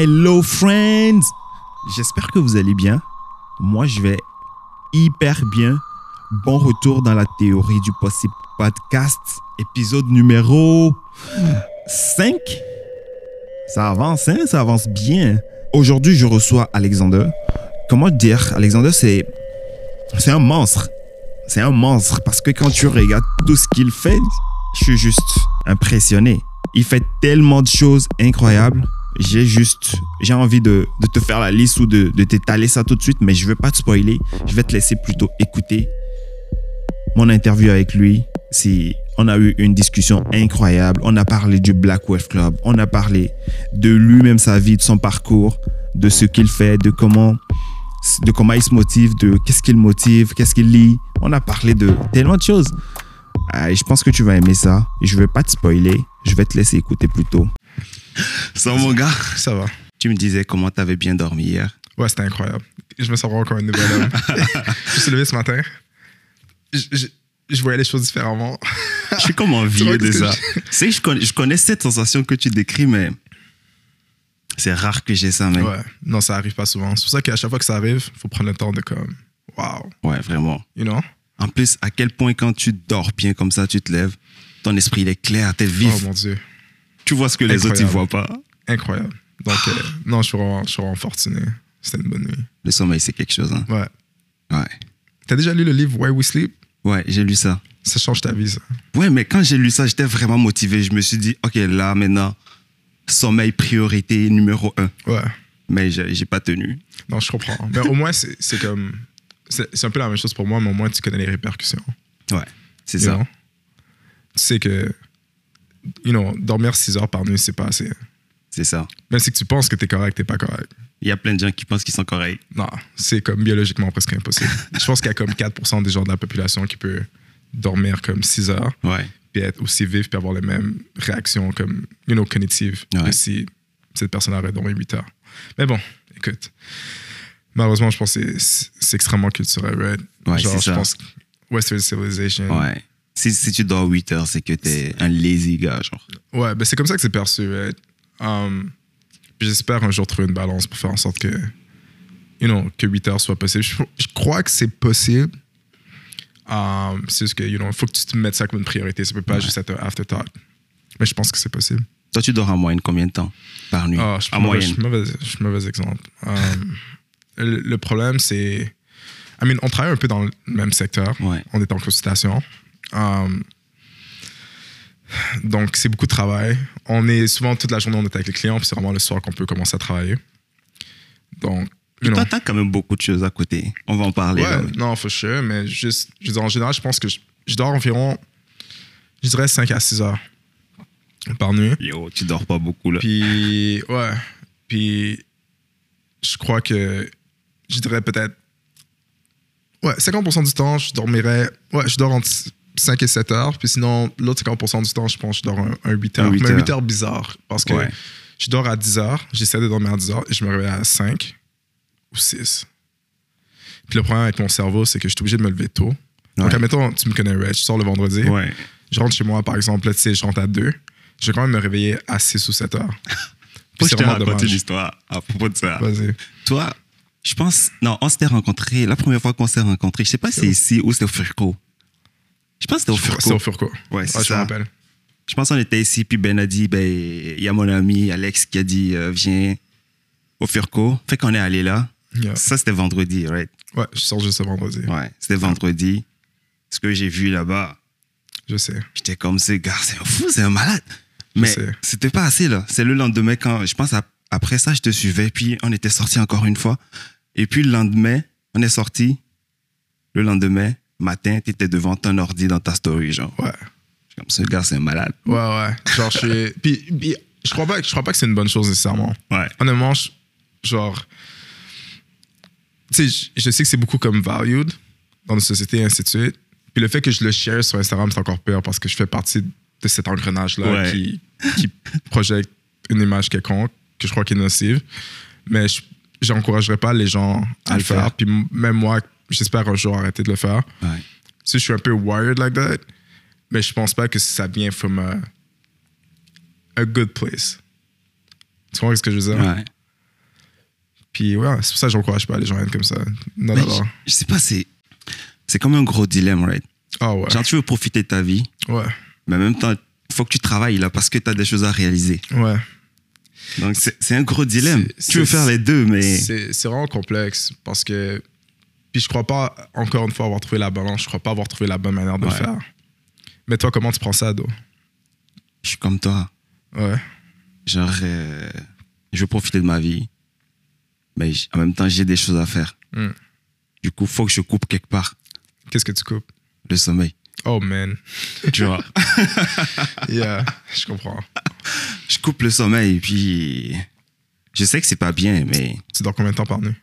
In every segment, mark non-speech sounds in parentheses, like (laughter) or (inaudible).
Hello friends J'espère que vous allez bien. Moi, je vais hyper bien. Bon retour dans la théorie du possible podcast, épisode numéro 5. Ça avance, hein? Ça avance bien. Aujourd'hui, je reçois Alexander. Comment dire? Alexander, c'est, c'est un monstre. C'est un monstre parce que quand tu regardes tout ce qu'il fait, je suis juste impressionné. Il fait tellement de choses incroyables. J'ai juste, j'ai envie de, de te faire la liste ou de, de t'étaler ça tout de suite, mais je veux pas te spoiler. Je vais te laisser plutôt écouter mon interview avec lui. C'est, on a eu une discussion incroyable. On a parlé du Black Wave Club. On a parlé de lui-même, sa vie, de son parcours, de ce qu'il fait, de comment, de comment il se motive, de qu'est-ce qu'il motive, qu'est-ce qu'il lit. On a parlé de tellement de choses. Ah, je pense que tu vas aimer ça. Je vais pas te spoiler. Je vais te laisser écouter plutôt. (laughs) Ça, mon gars, Ça va. tu me disais comment tu avais bien dormi hier. Ouais, c'était incroyable. Je me sens vraiment comme un nouvel homme. (laughs) je me suis levé ce matin. Je, je- je voyais les choses différemment. Je suis comme envieux (laughs) de ça. C'est je connais, je connais cette sensation que tu décris, mais c'est rare que j'ai ça, mec. Ouais. Non, ça arrive pas souvent. C'est pour ça qu'à chaque fois que ça arrive, faut prendre le temps de comme, wow, Ouais, vraiment. you know? En plus, à quel point quand tu dors bien comme ça, tu te lèves, ton esprit il est clair, t'es vif. Oh mon Dieu. Tu vois ce que les autres ils voient pas. Incroyable. Donc, euh, non, je suis vraiment, je suis vraiment fortuné. C'était une bonne nuit. Le sommeil, c'est quelque chose. Hein. Ouais. Ouais. T'as déjà lu le livre Why We Sleep? Ouais, j'ai lu ça. Ça change ta vie, ça. Ouais, mais quand j'ai lu ça, j'étais vraiment motivé. Je me suis dit, OK, là, maintenant, sommeil priorité numéro un. Ouais. Mais j'ai j'ai pas tenu. Non, je comprends. Mais au moins, c'est c'est comme. C'est un peu la même chose pour moi, mais au moins, tu connais les répercussions. Ouais, c'est ça. know? Tu sais que, you know, dormir 6 heures par nuit, c'est pas assez. C'est ça. Même si tu penses que t'es correct, t'es pas correct. Il y a plein de gens qui pensent qu'ils sont corrects. Non, c'est comme biologiquement presque impossible. (laughs) Je pense qu'il y a comme 4% des gens de la population qui peut dormir comme 6 heures, Ouais. puis être aussi vif, puis avoir les mêmes réactions comme, you know, cognitives Ouais. si cette personne aurait dormi 8 heures. Mais bon, écoute. Malheureusement, je pense que c'est- extrêmement culturel, right? Ouais, Genre, je ça. pense que Western Civilization. Ouais. Si, si tu dors 8 heures, c'est que t'es un lazy gars, genre. Ouais, ben c'est comme ça que c'est perçu. right? Um, j'espère un jour trouver une balance pour faire en sorte que, you know, que 8 heures soit possible. Je, je crois que c'est possible. Um, c'est juste que, you know, il faut que tu te mettes ça comme une priorité. Ça peut pas Ouais. juste être un afterthought. Mais je pense que c'est possible. Toi, tu dors en moyenne combien de temps par nuit? Ah, je suis En mauvais, je moyenne. suis mauvais, je suis mauvais exemple. Um, le, le problème, c'est. I mean, on travaille un peu dans le même secteur. Ouais. On est en consultation. Um, donc, c'est beaucoup de travail. On est souvent toute la journée, on est avec les clients, puis c'est vraiment le soir qu'on peut commencer à travailler. Donc, you toi, t'as quand même beaucoup de choses à côté. On va en parler. Ouais, là. non, for sure, mais juste, je dire, en général, je pense que je, je dors environ, je dirais 5 à 6 heures par nuit. Yo, tu dors pas beaucoup, là. Puis, ouais. Puis, je crois que je dirais peut-être. Ouais, 50% du temps, je dormirais. Ouais, je dors entre 5 et 7 heures. Puis sinon, l'autre 50% du temps, je pense je dors un, un 8 heures. Un huit mais un heures. 8 heures bizarre. Parce que Ouais. je dors à 10 heures. J'essaie de dormir à 10 heures et je me réveille à 5 ou 6. Puis le problème avec mon cerveau, c'est que je suis obligé de me lever tôt. Donc, Ouais. admettons, tu me connais, Red, je sors le vendredi. Ouais. Je rentre chez moi, par exemple, là, tu sais, je rentre à 2. Je vais quand même me réveiller à 6 ou 7 heures. (laughs) Puis c'est je te vraiment raconte dommage. une histoire à propos de ça. Vas-y. Toi, je pense. Non, on s'était rencontrés. La première fois qu'on s'est rencontrés, je sais pas si c'est ici ou c'était au Furco. Je pense que c'était au C'est Furco. au Furco. Ouais, c'est Ouais, je me ça. rappelle. Je pense qu'on était ici, puis Ben a dit, ben, il y a mon ami Alex qui a dit, euh, viens au Furco. Fait qu'on est allé là. Yeah. Ça, c'était vendredi, right? Ouais, je sors juste vendredi. Ouais, c'était vendredi. Ce que j'ai vu là-bas, Je sais. j'étais comme, ce gars, c'est un fou, c'est un malade. Mais sais. c'était pas assez, là. C'est le lendemain quand, je pense, ap- après ça, je te suivais, puis on était sortis encore une fois. Et puis le lendemain, on est sortis. Le lendemain, matin, t'étais devant ton ordi dans ta story, genre. Ouais. Je suis Comme ce gars, c'est un malade. Ouais, ouais. Genre, je suis. (laughs) Puis, puis, je crois pas, je crois pas que c'est une bonne chose nécessairement. Ouais. Honnêtement, je- genre. Tu sais, je, je sais que c'est beaucoup comme valued dans nos sociétés et ainsi de suite. Puis le fait que je le share sur Instagram, c'est encore pire parce que je fais partie de cet engrenage-là Ouais. qui, qui (laughs) projette une image quelconque que je crois qui est nocive. Mais je j'encouragerais pas les gens à, le faire. Puis m- même moi, j'espère un jour arrêter de le faire. Ouais. Tu sais, je suis un peu wired like that, mais je pense pas que ça vient from a, a good place. Tu comprends ce que je veux dire? Ouais. Puis ouais, c'est pour ça que j'encourage pas les gens à être comme ça. Non, non. je, je sais pas, c'est, c'est comme un gros dilemme, right? Ah ouais. Genre, tu veux profiter de ta vie, Ouais. mais en même temps, il faut que tu travailles là parce que tu as des choses à réaliser. Ouais. Donc, c'est, un gros dilemme. Tu veux faire les deux, mais. C'est vraiment complexe parce que. Puis je crois pas, encore une fois, avoir trouvé la balance. Je crois pas avoir trouvé la bonne manière de le faire. Mais toi, comment tu prends ça, Do? Je suis comme toi. Ouais. Genre, euh, je veux profiter de ma vie, mais en même temps, j'ai des choses à faire. Mm. Du coup, faut que je coupe quelque part Qu'est-ce que tu coupes? le sommeil. Oh man. (laughs) Tu vois, (laughs) Yeah, je comprends. je coupe le sommeil, puis je sais que c'est pas bien, mais Tu dors combien de temps par nuit?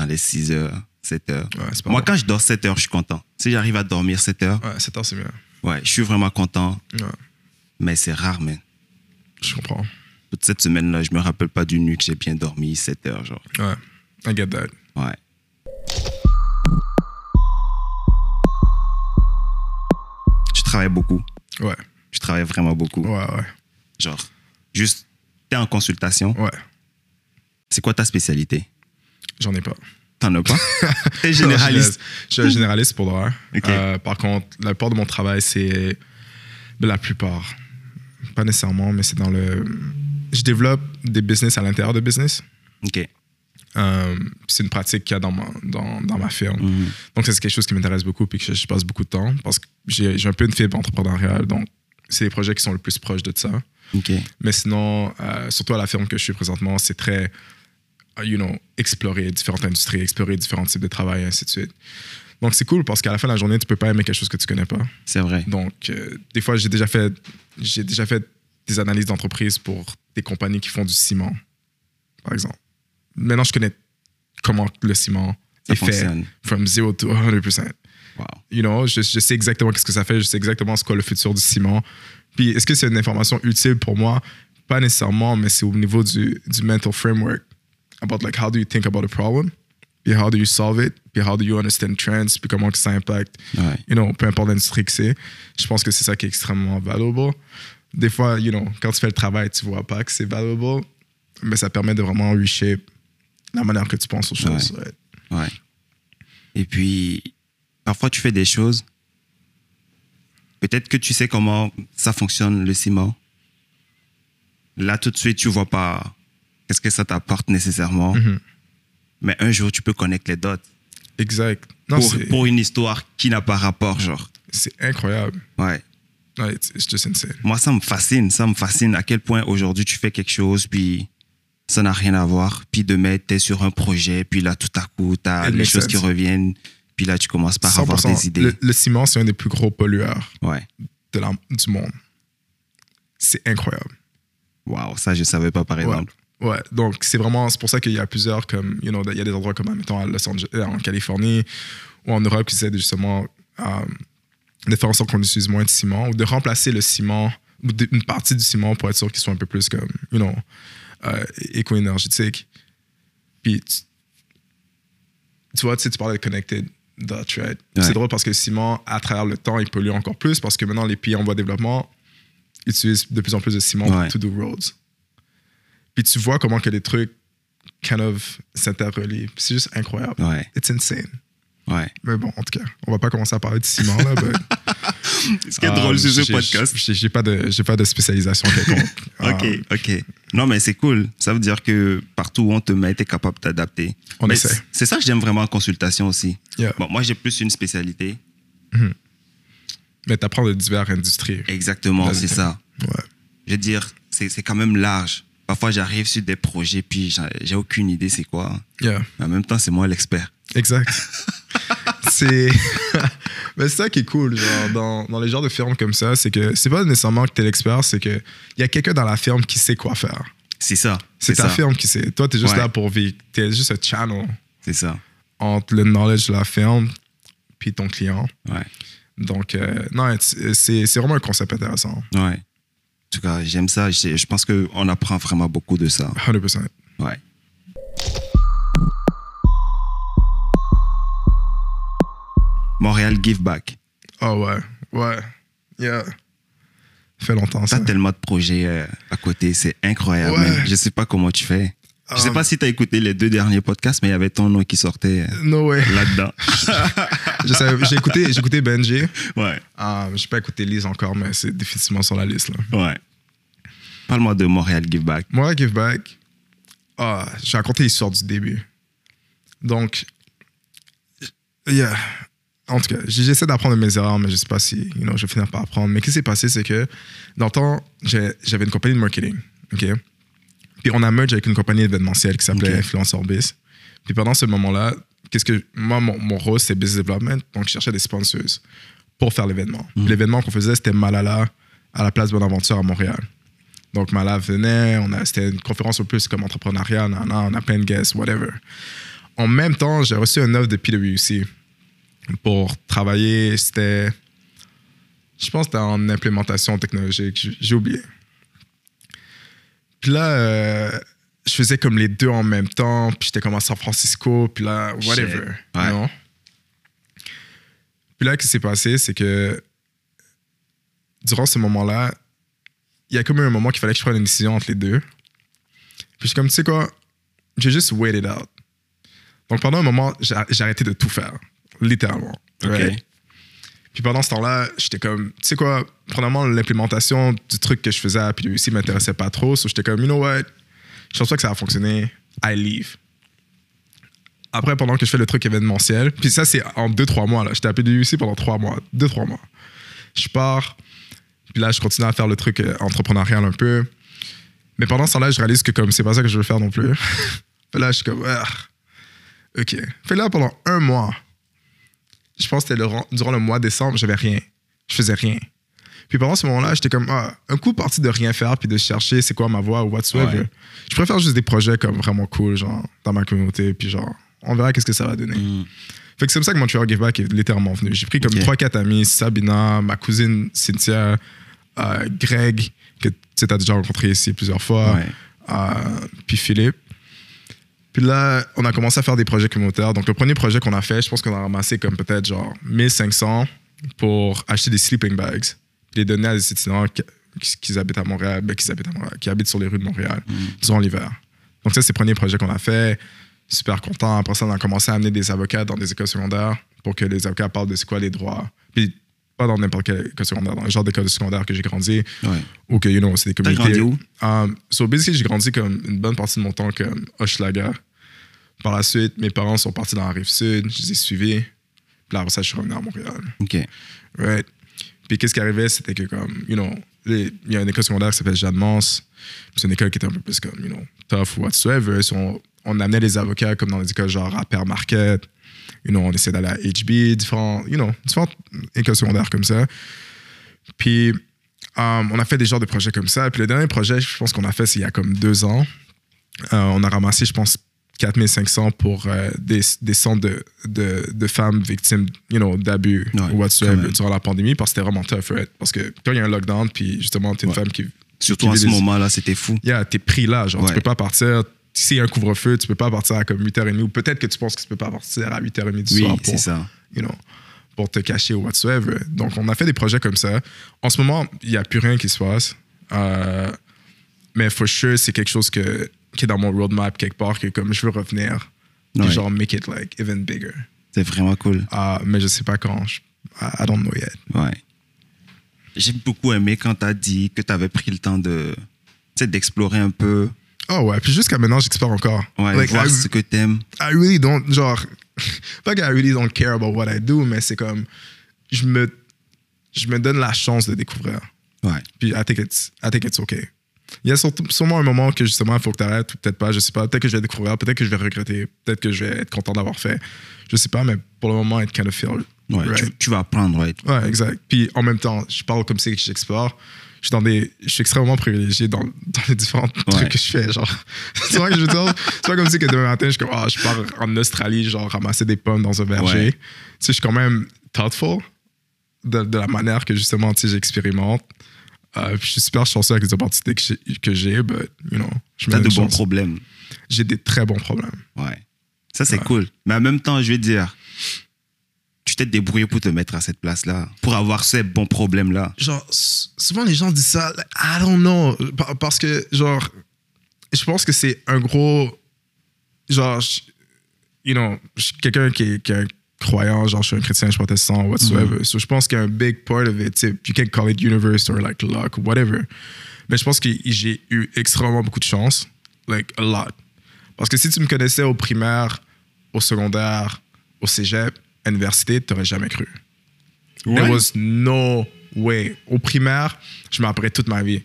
Dans les 6 heures, 7 heures. Ouais, Moi, bon. quand je dors 7 heures, je suis content. Si j'arrive à dormir 7 heures, Ouais, 7 heures, c'est mieux. ouais, je suis vraiment content, Ouais, mais c'est rare, man. je comprends. Toute cette semaine-là, je me rappelle pas d'une nuit que j'ai bien dormi 7 heures, genre. Ouais, I get that. Ouais. Je travaille beaucoup. Ouais, Je travaille vraiment beaucoup. ouais, ouais. Genre, juste, t'es en consultation. Ouais, C'est quoi ta spécialité? J'en ai pas. T'en as pas? (laughs) T'es généraliste. Je suis un généraliste pour le vrai. Ok. Euh, par contre, la plupart de mon travail, c'est. La plupart. Pas nécessairement, mais c'est dans le. Je développe des business à l'intérieur de business. Ok. Euh, c'est une pratique qu'il y a dans ma, dans, dans ma firme. Mhm. Donc, c'est quelque chose qui m'intéresse beaucoup puis que je, je passe beaucoup de temps parce que j'ai j'ai un peu une fibre entrepreneuriale. Donc, c'est les projets qui sont le plus proches de ça. Ok. Mais sinon, euh, surtout à la firme que je suis présentement, c'est très, you know, explorer différentes industries, explorer différents types de travail, et ainsi de suite. Donc, c'est cool parce qu'à la fin de la journée, tu peux pas aimer quelque chose que tu connais pas. C'est vrai. Donc, euh, des fois, j'ai déjà fait, j'ai déjà fait des analyses d'entreprise pour des compagnies qui font du ciment, par exemple. Maintenant, je connais comment le ciment Ça est fait, fonctionne. from zero to 100%. Wow. You know, je, je sais exactement qu'est-ce que ça fait, je sais exactement ce qu'est le futur du ciment. Puis, est-ce que c'est une information utile pour moi? Pas nécessairement, mais c'est au niveau du, du mental framework. About like, how do you think about a problem? Puis, how do you solve it? Puis, how do you understand trends? Puis, comment que ça impacte Ouais. you know, peu importe l'industrie que c'est. Je pense que c'est ça qui est extrêmement valuable. Des fois, you know, quand tu fais le travail, tu vois pas que c'est valuable, mais ça permet de vraiment reshape la manière que tu penses aux choses. ouais. Ouais. Et puis, parfois, tu fais des choses. Peut-être que tu sais comment ça fonctionne, le ciment. Là, tout de suite, tu vois pas qu'est-ce que ça t'apporte nécessairement? Mhm. Mais un jour, tu peux connecter les dots Exact. Non, pour, une histoire qui n'a pas rapport, genre. c'est incroyable. Ouais. Ouais, it's, it's just insane. Moi, ça me fascine. Ça me fascine à quel point aujourd'hui, tu fais quelque chose, puis ça n'a rien à voir. Puis demain, tu es sur un projet, puis là, tout à coup, tu as les choses qui reviennent. Puis là, tu commences par avoir 100%. des idées. Le, le ciment, c'est un des plus gros pollueurs Ouais. de la- du monde. C'est incroyable. Waouh, ça, je savais pas, par exemple. Ouais, donc c'est vraiment, c'est pour ça qu'il y a plusieurs, comme, you know, il y a des endroits comme, mettons, à Los Angeles, euh, en Californie ou en Europe qui essaient justement euh, de faire en sorte qu'on utilise moins de ciment ou de remplacer le ciment ou une partie du ciment pour être sûr qu'il soit un peu plus comme, you know, euh, éco-énergétique. Puis, tu, tu vois, tu sais, tu parlais de connected dots, right? Ouais. C'est drôle parce que le ciment, à travers le temps, il pollue encore plus parce que maintenant, les pays en voie de développement utilisent de plus en plus de ciment Ouais. pour to do roads. Puis tu vois comment que les trucs kind of s'interrelient. C'est juste incroyable. Ouais, It's insane. ouais. Mais bon, en tout cas, on va pas commencer à parler de ciment là. but, Ce qui est drôle sur ce podcast? J'ai pas de, j'ai pas de spécialisation quelconque. (laughs) Ok, Euh, ok. Non, mais c'est cool. Ça veut dire que partout où on te met, tu es capable de t'adapter. On Mais essaie. c'est- C'est ça que j'aime vraiment en consultation aussi. yeah. Bon, moi, j'ai plus une spécialité. Mais t'apprends de diverses industries. Exactement, c'est ça. Ouais. Je veux dire, c'est c'est quand même large. Parfois, j'arrive sur des projets, puis j'ai- aucune idée c'est quoi. Yeah. Mais en même temps, c'est moi l'expert. Exact. (laughs) c'est. (laughs) Mais c'est ça qui est cool, genre, dans, dans les genres de firmes comme ça, c'est que c'est pas nécessairement que t'es l'expert, c'est que il y a quelqu'un dans la firme qui sait quoi faire. C'est ça. C'est ta ça. firme qui sait. Toi, t'es juste Ouais. là pour vivre. T'es juste un channel C'est ça. entre le knowledge de la firme puis ton client. Ouais. Donc, euh, non, c'est c'est vraiment un concept intéressant. Ouais. En tout cas, j'aime ça. Je, je pense qu'on apprend vraiment beaucoup de ça. 100%. Ouais. Montréal Give Back. Ah ouais, ouais. Yeah. Ça fait longtemps ça. T'as tellement de projets euh, à côté, c'est incroyable. Ouais. Je sais pas comment tu fais. Je sais Um, pas si tu as écouté les deux derniers podcasts, mais il y avait ton nom qui sortait euh, No là-dedans. (laughs) J'ai écouté, écouté Benji. ouais, Euh, j'ai pas écouté Lise encore, mais c'est définitivement sur la liste. Là. ouais. Parle-moi de Montréal Give Back. Moi, Give Back, ah, j'ai raconté l'histoire du début. Donc, yeah. En tout cas, j'essaie d'apprendre de mes erreurs, mais je sais pas si you know, je vais finir par apprendre. Mais ce qui s'est passé, c'est que dans le temps, j'avais une compagnie de marketing. OK? Puis on a merge avec une compagnie événementielle qui s'appelait Ok. Influencer Biz. Puis pendant ce moment-là, qu'est-ce que moi, mon, mon rôle, c'est business development. Donc, je cherchais des sponsors pour faire l'événement. Puis L'événement qu'on faisait, c'était Malala à la place Bonaventure à Montréal. Donc, Malala venait, on a, c'était une conférence au plus comme entrepreneuriat, nan, nan, on a plein de guests, whatever. En même temps, j'ai reçu un offre de PwC pour travailler, c'était, je pense que c'était en implémentation technologique, j'ai- j'ai oublié. Puis là, euh, je faisais comme les deux en même temps, puis j'étais comme à San Francisco, puis là, whatever. Ouais. know? Puis là, ce qui s'est passé, c'est que durant ce moment-là, il y a comme eu un moment qu'il fallait que je prenne une décision entre les deux. Puis je suis comme, tu sais quoi, j'ai juste wait it out. Donc pendant un moment, j'ai j'ai arrêté de tout faire, littéralement. Ok? right? Puis pendant ce temps-là, j'étais comme, tu sais quoi, premièrement, l'implémentation du truc que je faisais à PwC m'intéressait pas trop. So j'étais comme, you know what, je pense pas que ça va fonctionner, I leave. Après, pendant que je fais le truc événementiel, puis ça, c'est en 2-3 mois. J'étais à PwC pendant 3 mois, 2-3 mois. Je pars, puis là, je continue à faire le truc euh, entrepreneurial un peu. Mais pendant ce temps-là, je réalise que comme c'est pas ça que je veux faire non plus. (laughs) là, je suis comme, ah, ok. Fait là, pendant un mois, je pense que c'était durant le mois de décembre, j'avais rien. Je faisais rien. Puis pendant ce moment-là, j'étais comme, ah, un coup parti de rien faire puis de chercher c'est quoi ma voix ou whatsoever. Ouais. Je préfère juste des projets comme vraiment cool, genre, dans ma communauté, puis genre, on verra qu'est-ce que ça va donner. Mm. Fait que c'est comme ça que Montreal Give Back est littéralement venu. J'ai pris comme Ok. 3-4 amis, Sabina, ma cousine Cynthia, euh, Greg, que tu as déjà rencontré ici plusieurs fois, Ouais. euh, puis Philippe. Puis là, on a commencé à faire des projets communautaires. Donc, le premier projet qu'on a fait, je pense qu'on a ramassé comme peut-être genre 1500 pour acheter des sleeping bags, les donner à des étudiants qui, qui habitent à Montréal, ben, qui habitent à Montréal, qui habitent sur les rues de Montréal durant l'hiver. Donc, ça, c'est le premier projet qu'on a fait. Super content. Après ça, on a commencé à amener des avocats dans des écoles secondaires pour que les avocats parlent de c'est quoi les droits. Puis, pas dans n'importe quelle école secondaire, dans le genre d'école secondaire que j'ai grandi, Ouais. ou que, you know, c'est des communautés. grandi où? Um, so, basically, j'ai grandi comme une bonne partie de mon temps comme Hochelaga. Par la suite, mes parents sont partis dans la rive sud, je les ai suivis. Puis là, après ça, je suis revenu à Montréal. Ok. Right? Puis qu'est-ce qui arrivait, c'était que comme, you know, les- il y a une école secondaire qui s'appelle Jeanne Mance. C'est une école qui était un peu plus comme, you know, tough ou whatsoever. So, on, on amenait les avocats comme dans des écoles genre à Père Marquette. You know, on essayait d'aller à HB, différents, you know, différentes écoles secondaires comme ça. Puis um, on a fait des genres de projets comme ça. Puis le dernier projet, je pense qu'on a fait, c'est il y a comme deux ans. Euh, on a ramassé, je pense, 4500 pour euh, des, des centres de, de, de femmes victimes you know, d'abus Ouais, ou whatsoever durant la pandémie parce que c'était vraiment tough, right? Parce que quand il y a un lockdown, puis justement, t'es une Ouais. femme qui. Surtout qui à ce des- moment-là, c'était fou. Yeah, t'es pris là, genre, Ouais. tu peux pas partir. S'il y a un couvre-feu, tu peux pas partir à comme 8h30 ou peut-être que tu penses que tu peux pas partir à 8h30 du Oui, soir c'est pour, ça. you know, pour te cacher ou whatsoever. Donc, on a fait des projets comme ça. En ce moment, il n'y a plus rien qui se passe. Euh, mais for sure, c'est quelque chose que, qui est dans mon roadmap quelque part, que comme je veux revenir, puis genre make it like even bigger. C'est vraiment cool. Ah, mais je sais pas quand. Je- I, don't know yet. Ouais. J'ai beaucoup aimé quand tu as dit que tu avais pris le temps de d'explorer un peu, Oh ouais, puis jusqu'à maintenant, j'explore encore. ouais, Like, voir I- ce que t'aimes. I really don't, genre, (laughs) pas que I really don't care about what I do, mais c'est comme, je me, je me donne la chance de découvrir. Ouais. Puis I think it's, I think it's okay. Il y a sûrement un moment que justement, il faut que tu arrêtes, ou peut-être pas, je sais pas. Peut-être que je vais découvrir, peut-être que je vais regretter, peut-être que je vais être content d'avoir fait. Je sais pas, mais pour le moment, it kind of feel. Ouais, right. tu, tu vas apprendre, right? Ouais, exact. Puis en même temps, je parle comme si j'explore. Je suis dans des, je suis extrêmement privilégié dans, dans les différents trucs que je fais. Genre, (laughs) c'est vrai que je veux dire, c'est pas comme si que demain matin, je ah, je pars en Australie, genre ramasser des pommes dans un verger. Ouais. Tu sais, je suis quand même thoughtful de, de la manière que justement, tu sais, j'expérimente. Euh, je suis super chanceux avec les opportunités que j'ai, but, you know, je me Tu as donne de bons chance. problèmes. J'ai des très bons problèmes. Ouais. Ça, c'est Ouais. cool. Mais en même temps, je vais dire, tu t'es débrouillé pour te mettre à cette place-là, pour avoir ces bons problèmes-là. genre, souvent les gens disent ça, like, I don't know, Pa- parce que, genre, je pense que c'est un gros genre, je- you know, je suis quelqu'un qui, qui est un croyant, genre, je suis un chrétien, je suis protestant, whatsoever. So, je pense qu'il y a un big part of it, you can call it universe or like luck, whatever. Mais je pense que j'ai eu extrêmement beaucoup de chance, like a lot. Parce que si tu me connaissais au primaire, au secondaire, au cégep, à l'université, tu n'aurais jamais cru. There was no way. Au primaire, je m'en rappellerai toute ma vie.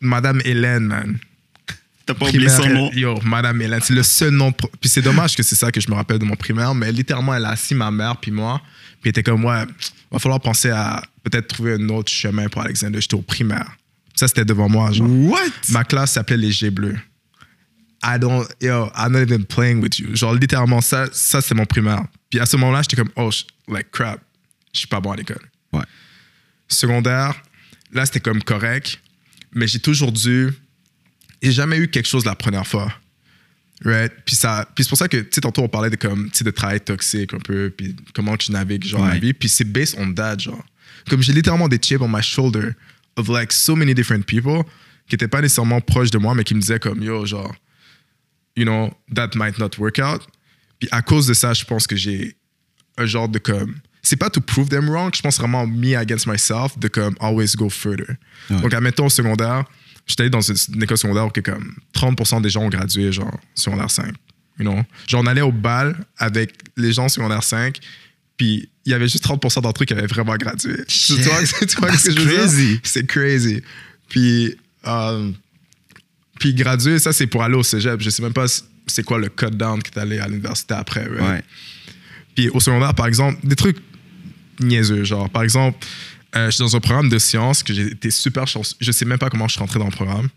Madame Hélène, man. T'as pas oublié son nom. Yo, Madame Hélène, c'est le seul nom. pro- Puis c'est dommage que c'est ça que je me rappelle de mon primaire, mais littéralement, elle a assis ma mère puis moi. Puis elle était comme, ouais, va falloir penser à peut-être trouver un autre chemin pour Alexander. J'étais au primaire. Ça, c'était devant moi, genre. What? Ma classe s'appelait les G bleus. I don't, yo, I'm not even playing with you. Genre, littéralement, ça, ça c'est mon primaire. Puis à ce moment-là, j'étais comme, oh, like crap, je suis pas bon à l'école. Ouais. Secondaire, là, c'était comme correct, mais j'ai toujours dû. J'ai jamais eu quelque chose la première fois. Right? Puis, ça, puis c'est pour ça que, tu sais, tantôt, on parlait de, comme, tu sais, de travail toxique un peu, puis comment tu navigues, genre, Ouais. la vie. Puis c'est based on that, genre. Comme j'ai littéralement des chips on my shoulder of, like, so many different people qui étaient pas nécessairement proches de moi, mais qui me disaient, comme, yo, genre, you know, that might not work out. Puis à cause de ça, je pense que j'ai un genre de comme. C'est pas to prove them wrong, je pense vraiment me against myself de comme always go further. Ouais. Donc, admettons au secondaire, j'étais allé dans une, école secondaire où comme 30% des gens ont gradué, genre, secondaire 5. You know? Genre, on allait au bal avec les gens secondaire 5, puis il y avait juste 30% d'entre eux qui avaient vraiment gradué. Tu vois, tu vois ce que That's je veux dire? crazy. C'est crazy. Puis, euh, puis graduer, ça, c'est pour aller au cégep. Je sais même pas c'est quoi le cut down que t'allais à l'université après. right? Ouais. Puis au secondaire, par exemple, des trucs niaiseux. Genre, par exemple, euh, je suis dans un programme de sciences que j'ai été super chanceux. Je sais même pas comment je suis rentré dans le programme.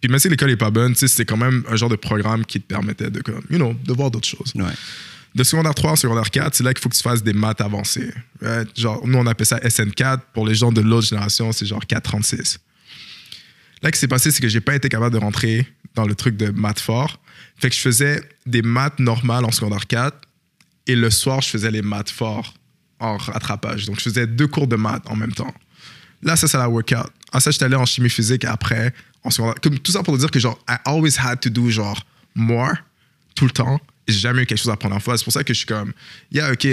Puis même si l'école est pas bonne, c'est quand même un genre de programme qui te permettait de, comme, you know, de voir d'autres choses. Ouais. De secondaire 3 en secondaire 4, c'est là qu'il faut que tu fasses des maths avancées. right? Genre, nous, on appelle ça SN4. Pour les gens de l'autre génération, c'est genre 436. Là, ce qui s'est passé, c'est que j'ai pas été capable de rentrer dans le truc de maths fort. Fait que je faisais des maths normales en secondaire 4 et le soir, je faisais les maths forts en rattrapage. Donc, je faisais deux cours de maths en même temps. Là, ça, c'est la workout. Ah, ça, j'étais allé en chimie physique après, en secondaire. Comme, tout ça pour te dire que, genre, I always had to do, genre, more, tout le temps. Et j'ai jamais eu quelque chose à prendre en fois. C'est pour ça que je suis comme, yeah, OK,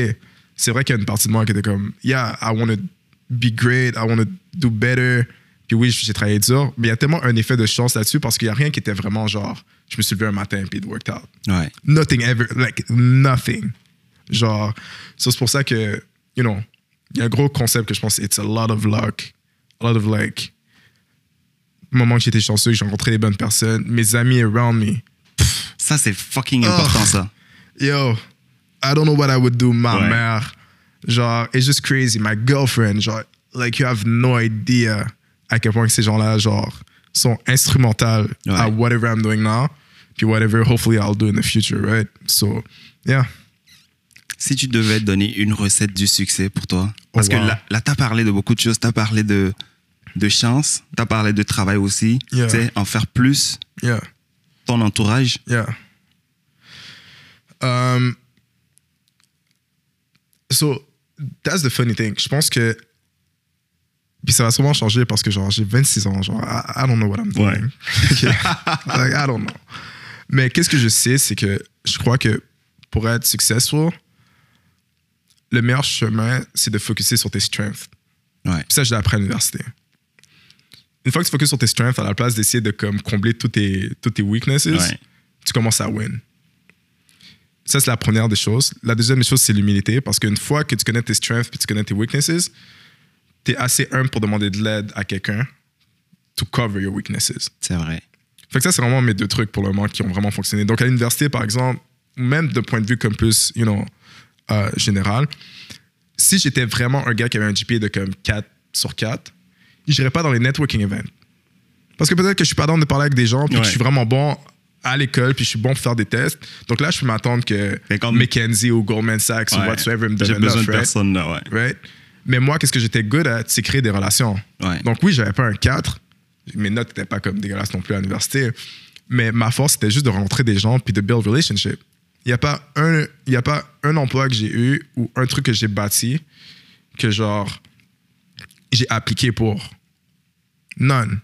c'est vrai qu'il y a une partie de moi qui était comme, yeah, I want to be great, I want to do better. Puis oui, j'ai travaillé dur, mais il y a tellement un effet de chance là-dessus parce qu'il n'y a rien qui était vraiment genre, je me suis levé un matin puis it worked out. Ouais. Nothing ever, like nothing. Genre, c'est pour ça que, you know, il y a un gros concept que je pense, it's a lot of luck, a lot of like, moment que j'étais chanceux, que j'ai rencontré les bonnes personnes, mes amis around me. Ça, c'est fucking important, ça. Yo, I don't know what I would do. Ma Ouais. mère, genre, it's just crazy. My girlfriend, genre, like, you have no idea à quel point ces gens-là, genre, sont instrumentales Ouais. à whatever I'm doing now, puis whatever, hopefully, I'll do in the future, right? So, yeah. Si tu devais donner une recette du succès pour toi, parce Oh, wow. que là, là tu as parlé de beaucoup de choses, tu as parlé de, de chance, tu as parlé de travail aussi, Yeah. tu sais, en faire plus, Yeah. ton entourage. Yeah. Um, so, that's the funny thing. Je pense que. Puis ça va sûrement changer parce que, genre, j'ai 26 ans. Genre, I, I don't know what I'm doing. Ouais. (laughs) (laughs) Like, I don't know. Mais qu'est-ce que je sais, c'est que je crois que pour être successful, le meilleur chemin, c'est de focuser sur tes strengths. Ouais. Puis ça, je l'ai appris à l'université. Une fois que tu focuses sur tes strengths, à la place d'essayer de comme, combler tous tes, toutes tes weaknesses, Ouais. tu commences à win. Ça, c'est la première des choses. La deuxième des choses, c'est l'humilité. Parce qu'une fois que tu connais tes strengths puis tu connais tes weaknesses, tu es assez humble pour demander de l'aide à quelqu'un to cover your weaknesses. C'est vrai. Fait que ça, c'est vraiment mes deux trucs pour le moment qui ont vraiment fonctionné. Donc, à l'université, par exemple, même d'un point de vue comme plus, you know, euh, général, si j'étais vraiment un gars qui avait un GPA de comme 4 sur 4, je n'irais pas dans les networking events. Parce que peut-être que je suis pas dans de parler avec des gens, puis que je suis vraiment bon à l'école, puis je suis bon pour faire des tests. Donc là, je peux m'attendre que comme- McKenzie ou Goldman Sachs ou Ouais. whatsoever me J'ai donnent besoin de right? personne là, ouais. right? Mais moi, qu'est-ce que j'étais good at, c'est créer des relations. Donc oui, j'avais pas un 4. Mes notes n'étaient pas comme dégueulasses non plus à l'université. Mais ma force, c'était juste de rencontrer des gens puis de build relationship. Il n'y a, pas un- y a pas un emploi que j'ai eu ou un truc que j'ai bâti que genre j'ai appliqué pour. None.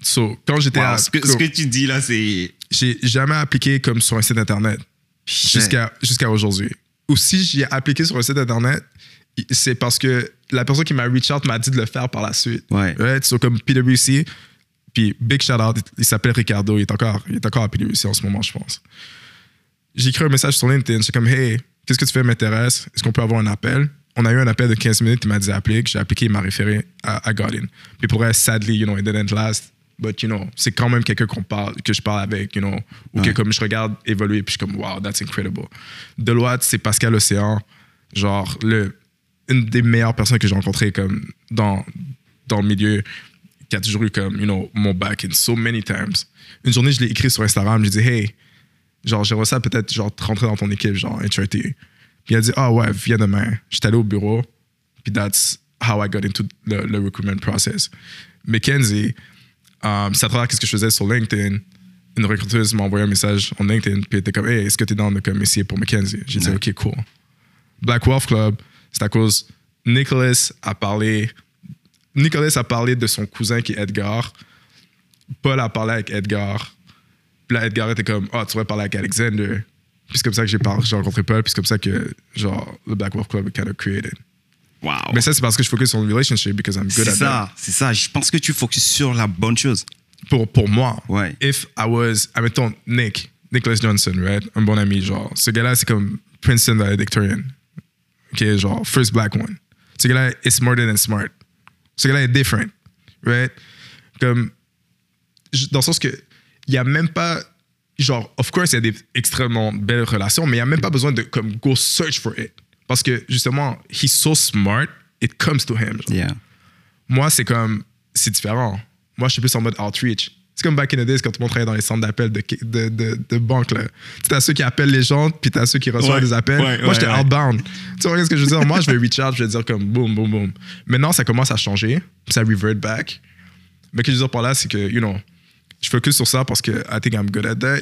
So, quand j'étais Wow, à... ce, que, ce que tu dis là, c'est. j'ai jamais appliqué comme sur un site internet jusqu'à jusqu'à aujourd'hui. Ou si j'ai appliqué sur un site internet, c'est parce que la personne qui m'a reach out m'a dit de le faire par la suite. Ouais. Right? So, comme PwC, puis big shout out, il s'appelle Ricardo, il est encore, il est encore à PwC en ce moment, je pense. J'ai écrit un message sur LinkedIn, c'est comme hey, qu'est-ce que tu fais m'intéresse, est-ce qu'on peut avoir un appel? On a eu un appel de 15 minutes, il m'a dit applique, j'ai appliqué, il m'a référé à, à Godin. Puis pour elle, sadly, you know, it didn't last. But, you know, c'est quand même quelqu'un qu'on parle, que je parle avec, you know, ou que Ouais. comme je regarde évoluer, puis je suis comme, wow, that's incredible. Deloitte, c'est Pascal Océan, genre, le, une des meilleures personnes que j'ai rencontrées comme dans, dans le milieu, qui a toujours eu comme, you know, mon back in so many times. Une journée, je l'ai écrit sur Instagram, je lui ai dit, hey, genre, j'aimerais ça peut-être, genre, rentrer dans ton équipe, genre, HRT. Puis il a dit, ah ouais, viens demain. J'étais allé au bureau, puis that's how I got into the, the recruitment process. Mackenzie, um, c'est à travers ce que je faisais sur LinkedIn. Une recruteuse m'a envoyé un message en LinkedIn, puis elle était comme, hey, est-ce que tu es dans de comme essayer pour Mackenzie? J'ai dit, Ouais. ok, cool. Black Wolf Club, c'est à cause Nicholas a parlé. Nicholas a parlé de son cousin qui est Edgar. Paul a parlé avec Edgar. Puis là, Edgar était comme, ah, tu pourrais parler avec Alexander. Puis c'est comme ça que j'ai rencontré Paul. Puis c'est comme ça que, genre, le Black Wolf Club est kind of created. Wow. Mais ça, c'est parce que je focus sur le relationship because I'm good C'est at ça, c'est ça. Je pense que tu focuses sur la bonne chose. that. Pour, pour moi, Ouais. if I was, admettons, Nick, Nicholas Johnson, right? Un bon ami, genre. Ce gars-là, c'est comme Princeton valedictorian. OK, genre, first black one. Ce gars-là est smarter than smart. Ce gars-là est different, right? Comme, dans le sens que, il n'y a même pas, genre, of course, il y a des extrêmement belles relations, mais il n'y a même pas besoin de, comme, go search for it. Parce que, justement, he's so smart, it comes to him. Yeah. Moi, c'est comme, c'est différent. Moi, je suis plus en mode outreach. C'est comme back in the days quand tout le monde travaillait dans les centres d'appel de, de, de, de banque. Là. Tu as ceux qui appellent les gens, puis tu as ceux qui reçoivent Ouais, des appels. ouais, Moi, ouais, j'étais ouais. outbound. Tu vois ce que je veux dire? Moi, je vais reach out, je vais dire comme boom, boom, boom. Maintenant, ça commence à changer, puis ça revert back. Mais ce que je veux dire par là, c'est que, you know, je focus sur ça parce que I think I'm good at that,